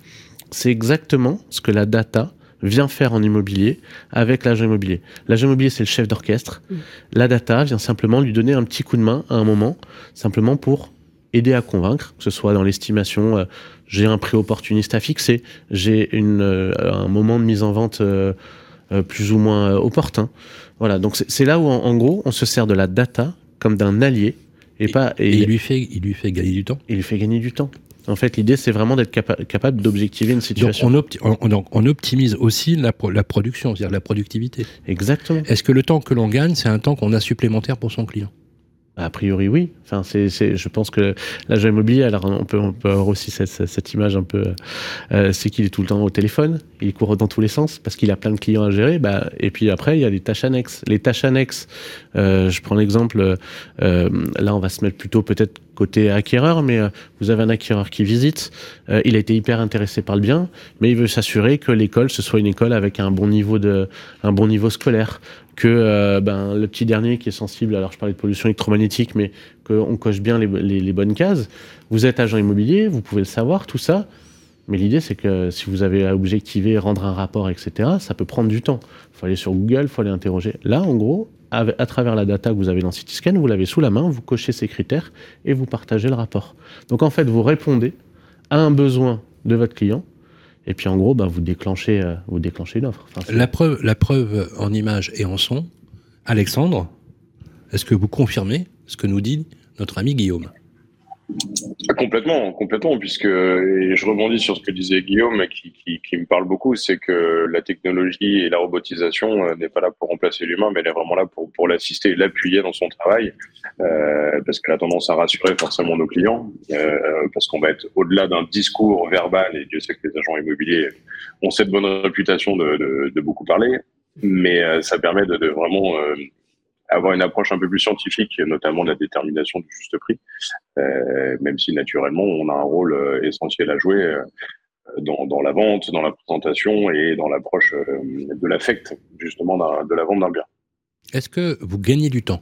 C'est exactement ce que la data vient faire en immobilier avec l'agent immobilier. L'agent immobilier, c'est le chef d'orchestre. Mm. La data vient simplement lui donner un petit coup de main à un moment, simplement pour aider à convaincre, que ce soit dans l'estimation, euh, j'ai un prix opportuniste à fixer, j'ai euh, un moment de mise en vente euh, plus ou moins opportun. Voilà, donc c'est là où en, gros on se sert de la data comme d'un allié et, pas. Et, il lui fait, il lui fait gagner du temps. Il lui fait gagner du temps. En fait, l'idée, c'est vraiment d'être capable d'objectiver une situation. Donc on, on, optimise aussi la, la production, c'est-à-dire la productivité. Exactement. Est-ce que le temps que l'on gagne, c'est un temps qu'on a supplémentaire pour son client? A priori, oui. Enfin, c'est, je pense que l'agent immobilier, alors on peut, on avoir aussi cette, image un peu, euh, c'est qu'il est tout le temps au téléphone, il court dans tous les sens parce qu'il a plein de clients à gérer. Bah, et puis après, il y a des tâches annexes. Les tâches annexes, euh, je prends l'exemple, euh, là, on va se mettre plutôt peut-être côté acquéreur, mais euh, vous avez un acquéreur qui visite, euh, il a été hyper intéressé par le bien, mais il veut s'assurer que l'école ce soit une école avec un bon niveau de, un bon niveau scolaire, que euh, ben, le petit dernier qui est sensible, alors je parlais de pollution électromagnétique, mais qu'on coche bien les, les, bonnes cases. Vous êtes agent immobilier, vous pouvez le savoir, tout ça. Mais l'idée, c'est que si vous avez à objectiver, rendre un rapport, etc., ça peut prendre du temps. Il faut aller sur Google, il faut aller interroger. Là, en gros, à, travers la data que vous avez dans Cityscan, vous l'avez sous la main, vous cochez ces critères et vous partagez le rapport. Donc en fait, vous répondez à un besoin de votre client et puis en gros, bah, vous déclenchez, euh, vous déclenchez l'offre. la, preuve, la preuve en image et en son, Alexandre, est-ce que vous confirmez ce que nous dit notre ami Guillaume? Complètement, complètement, puisque et je rebondis sur ce que disait Guillaume, qui, qui, me parle beaucoup, c'est que la technologie et la robotisation euh, n'est pas là pour remplacer l'humain, mais elle est vraiment là pour, pour l'assister et l'appuyer dans son travail, euh, parce qu'elle a tendance à rassurer forcément nos clients, euh, parce qu'on va être au-delà d'un discours verbal, et Dieu sait que les agents immobiliers ont cette bonne réputation de, de, beaucoup parler, mais ça permet de, vraiment avoir une approche un peu plus scientifique, notamment de la détermination du juste prix, euh, même si naturellement on a un rôle euh, essentiel à jouer euh, dans, dans, la vente, dans la présentation et dans l'approche de l'affect justement de la vente d'un bien. Est-ce que vous gagnez du temps?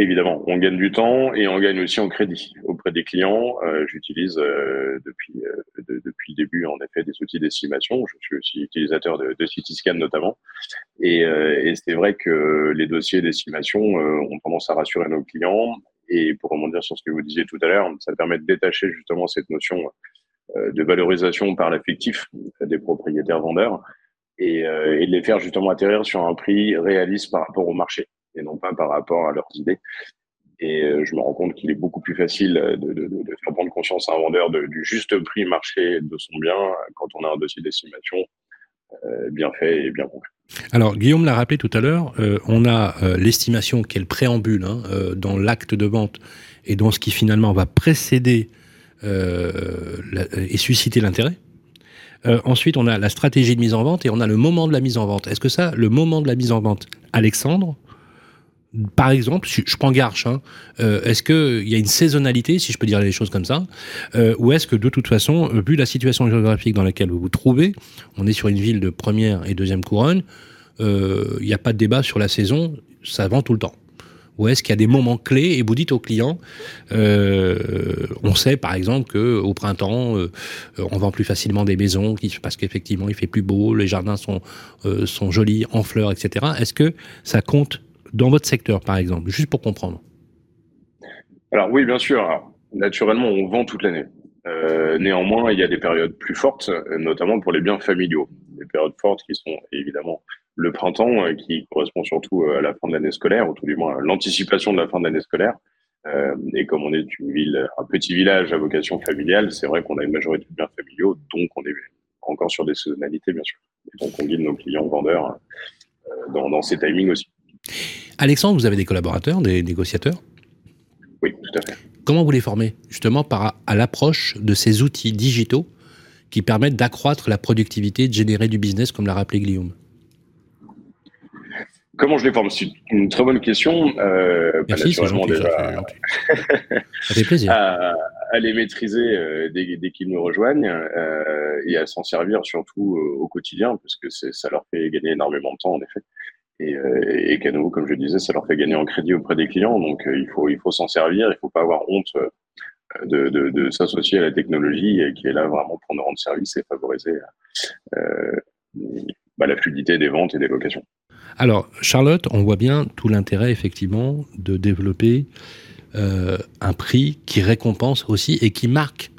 Évidemment, on gagne du temps et on gagne aussi en crédit auprès des clients. Euh, J'utilise euh, depuis euh, depuis le début en effet des outils d'estimation. Je suis aussi utilisateur de, Cityscan notamment. Et, c'est vrai que les dossiers d'estimation ont tendance à rassurer nos clients. Et pour rebondir sur ce que vous disiez tout à l'heure, ça permet de détacher justement cette notion de valorisation par l'affectif des propriétaires vendeurs et de les faire justement atterrir sur un prix réaliste par rapport au marché et non pas par rapport à leurs idées. Et euh, je me rends compte qu'il est beaucoup plus facile de, faire prendre conscience à un vendeur du juste prix marché de son bien quand on a un dossier d'estimation euh, bien fait et bien concret. Alors, Guillaume l'a rappelé tout à l'heure, euh, on a l'estimation qui est le préambule hein, dans l'acte de vente et dans ce qui finalement va précéder et susciter l'intérêt. ensuite, on a la stratégie de mise en vente et on a le moment de la mise en vente. Est-ce que ça, le moment de la mise en vente, Alexandre, par exemple, je prends Garche, hein, euh, est-ce qu'il y a une saisonnalité, si je peux dire les choses comme ça, euh, ou est-ce que de toute façon, vu la situation géographique dans laquelle vous vous trouvez, on est sur une ville de première et deuxième couronne, euh, il n'y a pas de débat sur la saison, ça vend tout le temps ou est-ce qu'il y a des moments clés et vous dites aux clients, euh, on sait par exemple que au printemps, euh, on vend plus facilement des maisons parce qu'effectivement il fait plus beau, les jardins sont euh, sont jolis, en fleurs, etc. Est-ce que ça compte dans votre secteur, par exemple, juste pour comprendre Alors oui, bien sûr. naturellement, on vend toute l'année. Euh, néanmoins, il y a des périodes plus fortes, notamment pour les biens familiaux. Des périodes fortes qui sont évidemment le printemps, euh, qui correspond surtout euh, à la fin de l'année scolaire, ou tout du moins l'anticipation de la fin de l'année scolaire. Et comme on est une ville, un petit village à vocation familiale, c'est vrai qu'on a une majorité de biens familiaux, donc on est encore sur des saisonnalités, bien sûr. Et donc on guide nos clients vendeurs dans, dans ces timings aussi. Alexandre, vous avez des collaborateurs, des négociateurs? Oui, tout à fait. Comment vous les formez? Justement par, à l'approche de ces outils digitaux qui permettent d'accroître la productivité, de générer du business, comme l'a rappelé Guillaume? Comment je les forme? C'est une très bonne question. Euh, Merci, c'est gentil, déjà, ça, fait, ça fait plaisir. À, à les maîtriser euh, dès, dès qu'ils nous rejoignent euh, et à s'en servir surtout au quotidien, parce que ça leur fait gagner énormément de temps, en effet et, euh, et qu'à nouveau, comme je disais, ça leur fait gagner en crédit auprès des clients. Donc, euh, il faut, il faut s'en servir. Il faut pas avoir honte euh, de, de, s'associer à la technologie qui est là vraiment pour nous rendre service et favoriser bah, la fluidité des ventes et des locations. Alors, Charlotte, on voit bien tout l'intérêt, effectivement, de développer un prix qui récompense aussi et qui marque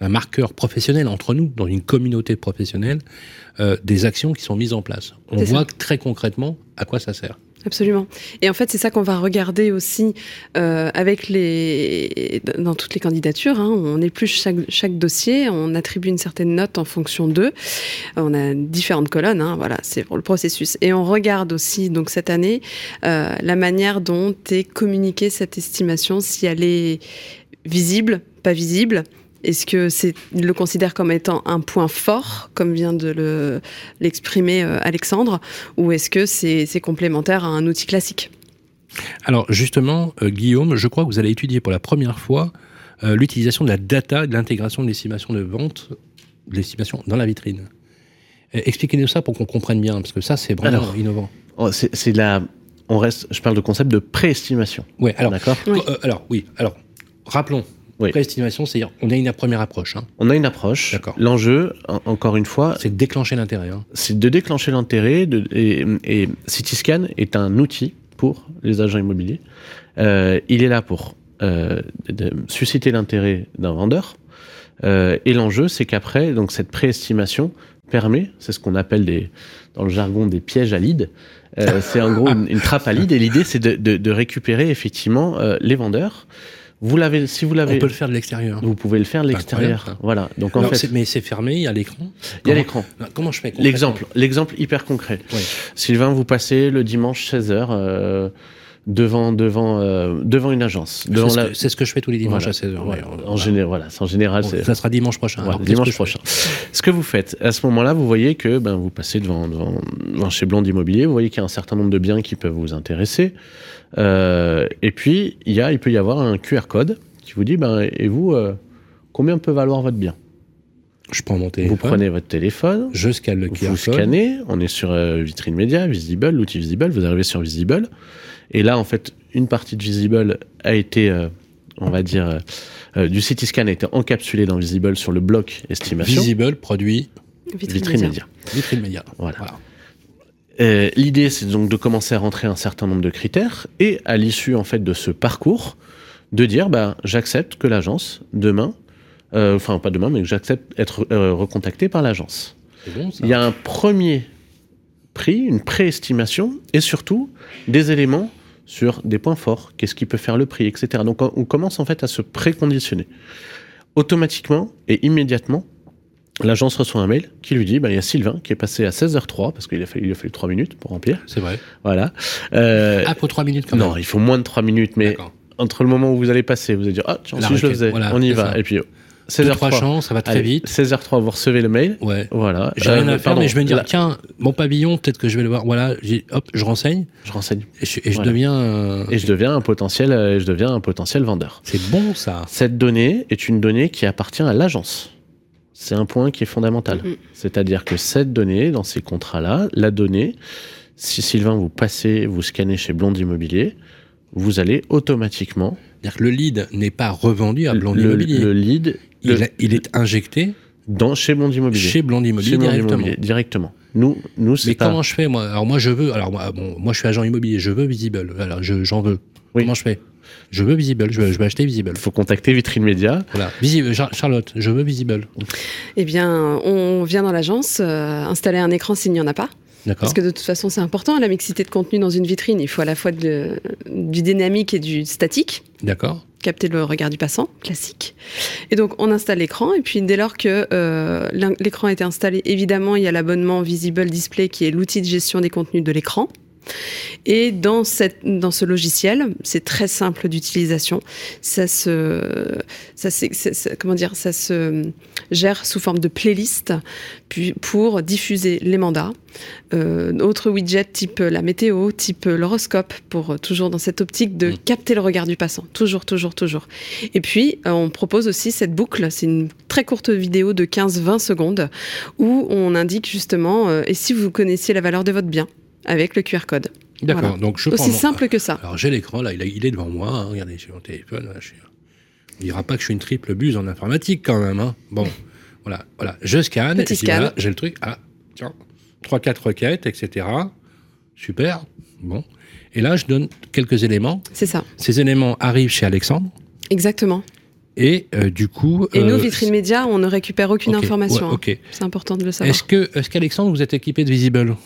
un marqueur professionnel entre nous, dans une communauté professionnelle, euh, des actions qui sont mises en place. On voit ça. très concrètement à quoi ça sert. Absolument. Et en fait, c'est ça qu'on va regarder aussi euh, avec les dans toutes les candidatures. Hein, on épluche chaque, chaque dossier, on attribue une certaine note en fonction d'eux. On a différentes colonnes. Hein, voilà, c'est pour le processus. Et on regarde aussi donc cette année euh, la manière dont est communiquée cette estimation, si elle est visible, pas visible, est-ce que c'est le considère comme étant un point fort, comme vient de le, l'exprimer euh, Alexandre, ou est-ce que c'est, c'est complémentaire à un outil classique? Alors justement, euh, Guillaume, je crois que vous allez étudier pour la première fois euh, l'utilisation de la data et de l'intégration de l'estimation de vente, de l'estimation dans la vitrine. Expliquez-nous ça pour qu'on comprenne bien, parce que ça, c'est vraiment innovant. Oh, c'est la. On reste. Je parle de concept de préestimation. Ouais. Alors. D'accord? alors oui. Alors rappelons. Préestimation, c'est-à-dire on a une première approche. Hein. On a une approche. D'accord. L'enjeu, encore une fois, c'est de déclencher l'intérêt. Hein. C'est de déclencher l'intérêt. Et, et Cityscan est un outil pour les agents immobiliers. Euh, il est là pour euh, susciter l'intérêt d'un vendeur. Euh, et l'enjeu, c'est qu'après, donc cette préestimation permet, c'est ce qu'on appelle des, dans le jargon des pièges à lead. c'est en gros une, trappe à lead. Et l'idée, c'est de, de, de, récupérer effectivement les vendeurs vous l'avez, si vous l'avez. On peut le faire de l'extérieur. Vous pouvez le faire de l'extérieur. Voilà. Donc en fait. Mais c'est fermé, il y a l'écran. Il y a l'écran. Comment je fais L'exemple, l'exemple hyper concret. Oui. Sylvain, vous passez le dimanche 16h. Euh, devant devant euh, devant une agence. C'est ce, que je fais tous les dimanches à 16h. en général, voilà, en général, ça sera dimanche prochain. dimanche prochain. Ce que vous faites à ce moment-là, vous voyez que ben vous passez devant, devant, chez Blonde Immobilier, vous voyez qu'il y a un certain nombre de biens qui peuvent vous intéresser. Euh, et puis il y a, il peut y avoir un QR code qui vous dit, ben, et vous, euh, combien peut valoir votre bien? Je prends mon téléphone. Vous prenez votre téléphone. Je scanne le QR Vous scannez. On est sur vitrine média, Visible, l'outil Visible. Vous arrivez sur Visible. Et là, en fait, une partie de Visible a été, euh, on va dire, du Cityscan a été encapsulé dans Visible sur le bloc estimation. Visible produit Vitrine, Média. Vitrine Média. Voilà. L'idée, c'est donc de commencer à rentrer un certain nombre de critères et à l'issue en fait de ce parcours, de dire bah, j'accepte que l'agence, demain, euh, enfin pas demain, mais que j'accepte être euh, recontacté par l'agence. Il y a un premier prix, une préestimation, et surtout des éléments sur des points forts, qu'est-ce qui peut faire le prix, etc. Donc on commence en fait à se préconditionner. Automatiquement et immédiatement, l'agence reçoit un mail qui lui dit bah, il y a Sylvain qui est passé à 16h03 parce qu'il a fallu, il a fallu 3 minutes pour remplir. C'est vrai. Voilà. Euh, ah, pour 3 minutes quand même. Non, il faut moins de 3 minutes, mais entre le moment où vous allez passer, vous allez dire ah tiens, si je le faisais, on y va. Et puis 16h03, ça va très vite. 16h03, vous recevez le mail. Ouais. Voilà. J'ai rien à euh, faire, mais je vais me dire, tiens, mon pavillon, peut-être que je vais le voir. Voilà, hop, je renseigne. Je renseigne. Et je, deviens. Et je deviens un potentiel, euh, je deviens un potentiel vendeur. C'est bon ça. Cette donnée est une donnée qui appartient à l'agence. C'est un point qui est fondamental. Mm. C'est-à-dire que cette donnée, dans ces contrats-là, la donnée, si Sylvain vous passez, vous scannez chez Blonde Immobilier, vous allez automatiquement c'est-à-dire que le lead n'est pas revendu à Blond Immobilier. Le lead, il, est injecté dans chez Blond Immobilier. Chez Blond Immobilier directement. directement. Nous, nous, Mais comment je fais moi? Alors moi, je veux. Alors moi, bon, moi, je suis agent immobilier. Je veux visible. Alors, j'en veux. Comment je fais? Je veux Visible, je veux, acheter Visible. Il faut contacter Vitrine Média. Voilà. Visible, Charlotte, je veux Visible. Eh bien, on vient dans l'agence, euh, installer un écran s'il n'y en a pas. Parce que de toute façon, c'est important, la mixité de contenu dans une vitrine. Il faut à la fois du dynamique et du statique. D'accord. Capter le regard du passant, classique. Et donc, on installe l'écran. Et puis, dès lors que euh, l'écran a été installé, évidemment, il y a l'abonnement Visible Display qui est l'outil de gestion des contenus de l'écran. Et dans, cette, dans ce logiciel, c'est très simple d'utilisation. Ça se, ça, comment dire, ça se gère sous forme de playlist puis pour diffuser les mandats. Euh, autre widget type la météo, type l'horoscope, pour toujours dans cette optique de mm. capter le regard du passant. Toujours, toujours, toujours. Et puis, euh, on propose aussi cette boucle. C'est une très courte vidéo de 15-20 secondes où on indique justement, euh, et si vous connaissiez la valeur de votre bien avec le QR code. D'accord. Donc je Aussi simple que ça. Alors j'ai l'écran là, il, est devant moi. Hein, regardez sur mon téléphone. Là, je Il dira pas que je suis une triple buse en informatique quand même. Hein. Bon, voilà, voilà. Je scanne. Petit scan. j'ai le truc. Ah, tiens, trois quatre requêtes, etc. Super. Bon. Et là, je donne quelques éléments. C'est ça. Ces éléments arrivent chez Alexandre. Exactement. Et euh, du coup. Et nous, euh, Vitrine Média, on ne récupère aucune information. Hein. C'est important de le savoir. Est-ce que, est-ce qu'Alexandre, vous êtes équipé de Visible?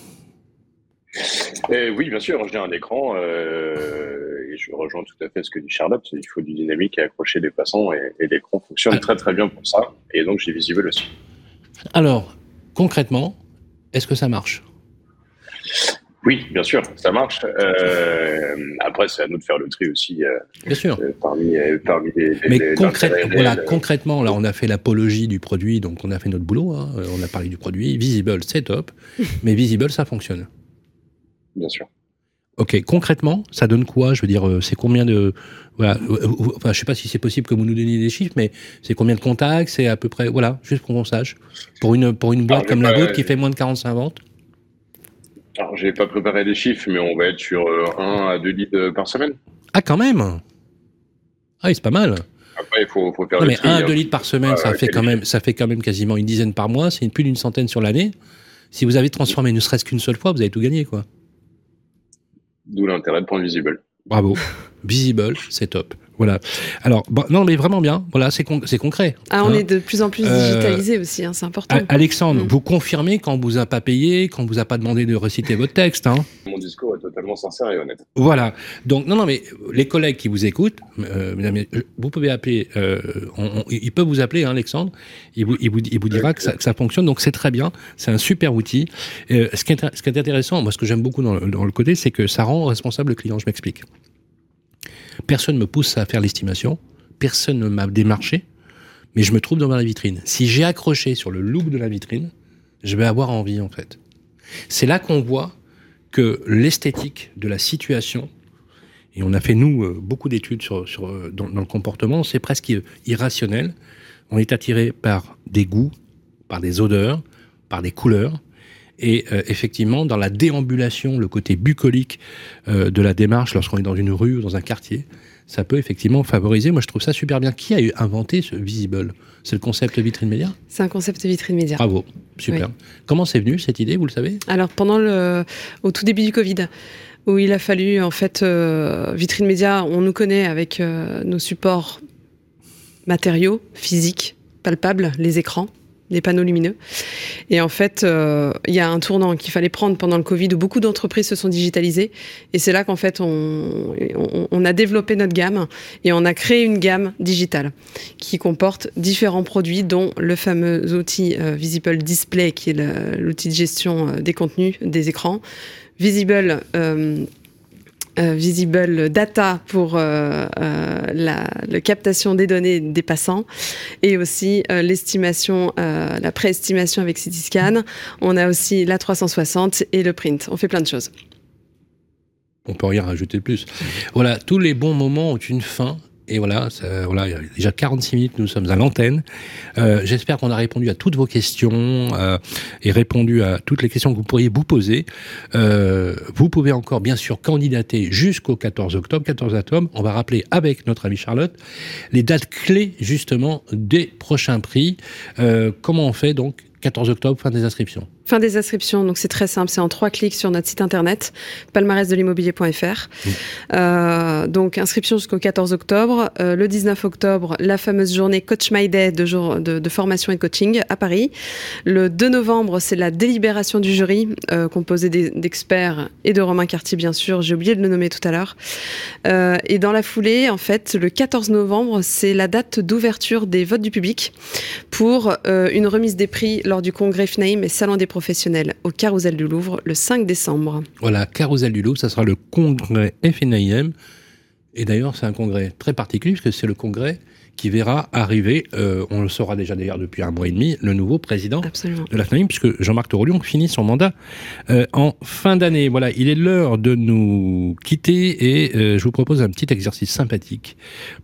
Eh oui, bien sûr, j'ai un écran euh, et je rejoins tout à fait ce que dit Charlotte. Il faut du dynamique et accrocher des passants et, l'écran fonctionne très très bien pour ça. Et donc j'ai visible aussi. Alors, concrètement, est-ce que ça marche? Oui, bien sûr, ça marche. Euh, après, c'est à nous de faire le tri aussi. Euh, bien sûr. parmi, parmi les, Mais voilà, concrètement, là, on a fait l'apologie du produit, donc on a fait notre boulot. Hein. on a parlé du produit. Visible, c'est top. mais Visible, ça fonctionne bien sûr. Ok, concrètement, ça donne quoi? Je veux dire, c'est combien de voilà, enfin, je sais pas si c'est possible que vous nous donniez des chiffres, mais c'est combien de contacts? C'est à peu près, voilà, juste pour qu'on sache. Pour une, pour une boîte comme la vôtre qui fait moins de 45 ventes Alors, j'ai pas préparé des chiffres, mais on va être sur 1 euh, à 2 litres par semaine. Ah, quand même Ah oui, c'est pas mal. Après, il faut, faut faire non, mais 1 à 2 litres par semaine, ça, fait quand même, ça fait quand même quasiment une dizaine par mois, c'est plus d'une centaine sur l'année. Si vous avez transformé ne serait-ce qu'une seule fois, vous avez tout gagné, quoi. D'où l'intérêt de prendre Visible. Bravo. Visible, c'est top. Voilà. Alors, non, mais vraiment bien. Voilà, c'est concret. Ah, on hein. est de plus en plus euh, digitalisé aussi, hein, c'est important. Alexandre, mm. vous confirmez quand on vous a pas payé, quand on vous a pas demandé de reciter votre texte. Hein Mon discours est totalement sincère et honnête. Voilà. Donc, non, non, mais les collègues qui vous écoutent, euh, vous pouvez appeler, euh, ils peuvent vous appeler, hein, Alexandre. Il vous, il vous, il vous dira que ça, que ça, fonctionne. Donc, c'est très bien. C'est un super outil. ce, qui est, ce qui est intéressant, moi, ce que j'aime beaucoup dans le, dans le côté, c'est que ça rend responsable le client. Je m'explique. Personne ne me pousse à faire l'estimation, personne ne m'a démarché, mais je me trouve dans la vitrine. Si j'ai accroché sur le look de la vitrine, je vais avoir envie en fait. C'est là qu'on voit que l'esthétique de la situation, et on a fait nous euh, beaucoup d'études sur, euh, dans, le comportement, c'est presque irrationnel. On est attiré par des goûts, par des odeurs, par des couleurs, et euh, effectivement, dans la déambulation, le côté bucolique euh, de la démarche, lorsqu'on est dans une rue ou dans un quartier, ça peut effectivement favoriser. Moi, je trouve ça super bien. Qui a inventé ce Visible? C'est le concept vitrine média? C'est un concept vitrine média. Bravo, super. Comment c'est venu cette idée, vous le savez? Alors, pendant le, au tout début du Covid, où il a fallu, en fait, euh, vitrine média, on nous connaît avec nos supports matériaux, physiques, palpables, les écrans des panneaux lumineux. Et en fait, euh, il y a un tournant qu'il fallait prendre pendant le Covid où beaucoup d'entreprises se sont digitalisées. Et c'est là qu'en fait, on, a développé notre gamme et on a créé une gamme digitale qui comporte différents produits, dont le fameux outil euh, Visible Display, qui est l'outil de gestion euh, des contenus, des écrans. Visible visible Data pour euh, euh, la, captation des données des passants et aussi l'estimation, la préestimation avec Cityscan. On a aussi la 360 et le print. On fait plein de choses. On peut rien rajouter de plus. Voilà, tous les bons moments ont une fin et voilà, voilà, déjà 46 minutes, nous sommes à l'antenne. Euh, J'espère qu'on a répondu à toutes vos questions euh, et répondu à toutes les questions que vous pourriez vous poser. Euh, vous pouvez encore, bien sûr, candidater jusqu'au 14 octobre. 14 octobre, on va rappeler avec notre amie Charlotte les dates clés, justement, des prochains prix. Comment on fait, donc, 14 octobre, fin des inscriptions? Fin des inscriptions, donc c'est très simple, c'est en trois clics sur notre site internet, palmarèsdelimmobilier.fr. Euh, donc inscription jusqu'au 14 octobre. Euh, le 19 octobre, la fameuse journée Coach My Day de, jour, de, formation et coaching à Paris. Le 2 novembre, c'est la délibération du jury, euh, composé d'experts et de Romain Cartier, bien sûr. J'ai oublié de le nommer tout à l'heure. Et dans la foulée, en fait, le 14 novembre, c'est la date d'ouverture des votes du public pour une remise des prix lors du congrès FNAIM et Salon des professionnels au Carousel du Louvre le 5 décembre. Voilà, Carousel du Louvre, ça sera le congrès FNAIM. Et d'ailleurs, c'est un congrès très particulier puisque c'est le congrès qui verra arriver, euh, on le saura déjà d'ailleurs depuis un mois et demi, le nouveau président de la FNAIM, puisque Jean-Marc Torolion finit son mandat euh, en fin d'année. Voilà, il est l'heure de nous quitter et euh, je vous propose un petit exercice sympathique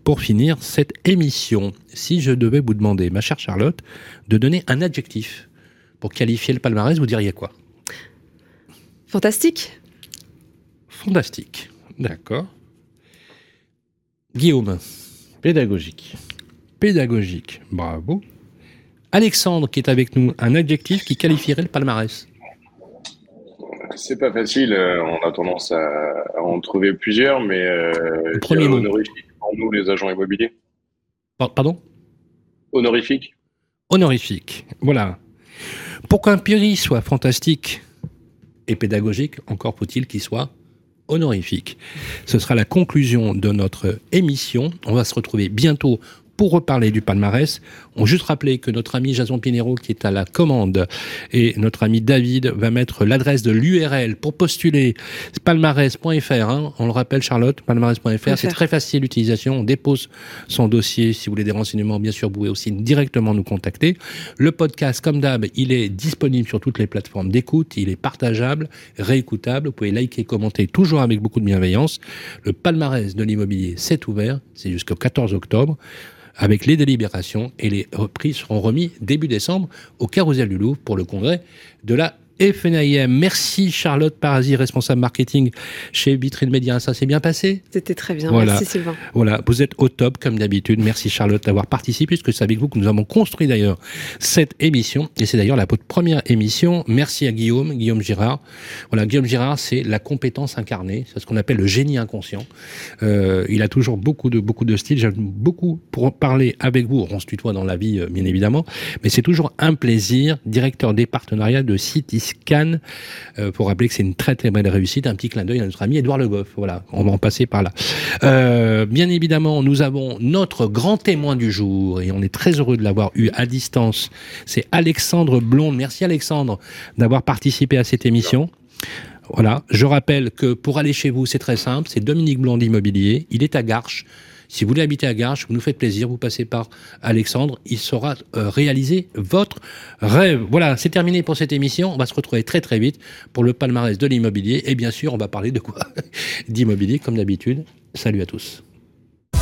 pour finir cette émission. Si je devais vous demander, ma chère Charlotte, de donner un adjectif pour qualifier le palmarès, vous diriez quoi? Fantastique. Fantastique. D'accord. Guillaume. Pédagogique. Pédagogique. Bravo. Alexandre, qui est avec nous, un adjectif qui qualifierait le palmarès. C'est pas facile. Euh, on a tendance à, en trouver plusieurs, mais euh, premier mot. honorifique pour nous, les agents immobiliers. Pardon? Honorifique. Honorifique. Voilà. Pour qu'un prix soit fantastique et pédagogique, encore faut-il qu'il soit honorifique. Ce sera la conclusion de notre émission. On va se retrouver bientôt pour reparler du palmarès, on juste rappeler que notre ami Jason Pinero, qui est à la commande, et notre ami David va mettre l'adresse de l'URL pour postuler palmarès.fr. Hein, on le rappelle, Charlotte, palmarès.fr. C'est très facile d'utilisation. On dépose son dossier. Si vous voulez des renseignements, bien sûr, vous pouvez aussi directement nous contacter. Le podcast, comme d'hab, il est disponible sur toutes les plateformes d'écoute. Il est partageable, réécoutable. Vous pouvez liker, commenter, toujours avec beaucoup de bienveillance. Le palmarès de l'immobilier, c'est ouvert. C'est jusqu'au 14 octobre avec les délibérations et les prix seront remis début décembre au Carousel du Louvre pour le congrès de la FNIM. Merci Charlotte Parasi, responsable marketing chez Vitrine Média. Ça s'est bien passé? C'était très bien. Merci Sylvain. Voilà, vous êtes au top comme d'habitude. Merci Charlotte d'avoir participé, puisque c'est avec vous que nous avons construit d'ailleurs cette émission. Et c'est d'ailleurs la première émission. Merci à Guillaume, Guillaume Girard. Voilà, Guillaume Girard, c'est la compétence incarnée. C'est ce qu'on appelle le génie inconscient. Euh, il a toujours beaucoup de beaucoup de style. J'aime beaucoup pour parler avec vous. On se tutoie dans la vie, euh, bien évidemment, mais c'est toujours un plaisir. Directeur des partenariats de Cannes, euh, pour rappeler que c'est une très très belle réussite. Un petit clin d'œil à notre ami Edouard Le Goff. Voilà, on va en passer par là. Euh, bien évidemment, nous avons notre grand témoin du jour et on est très heureux de l'avoir eu à distance. C'est Alexandre Blonde. Merci Alexandre d'avoir participé à cette émission. Voilà, je rappelle que pour aller chez vous, c'est très simple, c'est Dominique Blond Immobilier, il est à Garches. Si vous voulez habiter à Garches, vous nous faites plaisir, vous passez par Alexandre, il saura euh, réaliser votre rêve. Voilà, c'est terminé pour cette émission. On va se retrouver très très vite pour le palmarès de l'immobilier. Et bien sûr, on va parler de quoi? D'immobilier, comme d'habitude. Salut à tous.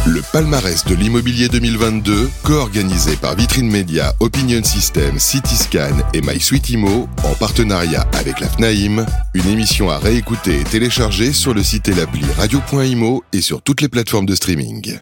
Le palmarès de l'immobilier 2022, co-organisé par Vitrine Média, Opinion System, Cityscan et MySuiteImo, en partenariat avec la FNAIM, une émission à réécouter et télécharger sur le site et l'appli radio.imo et sur toutes les plateformes de streaming.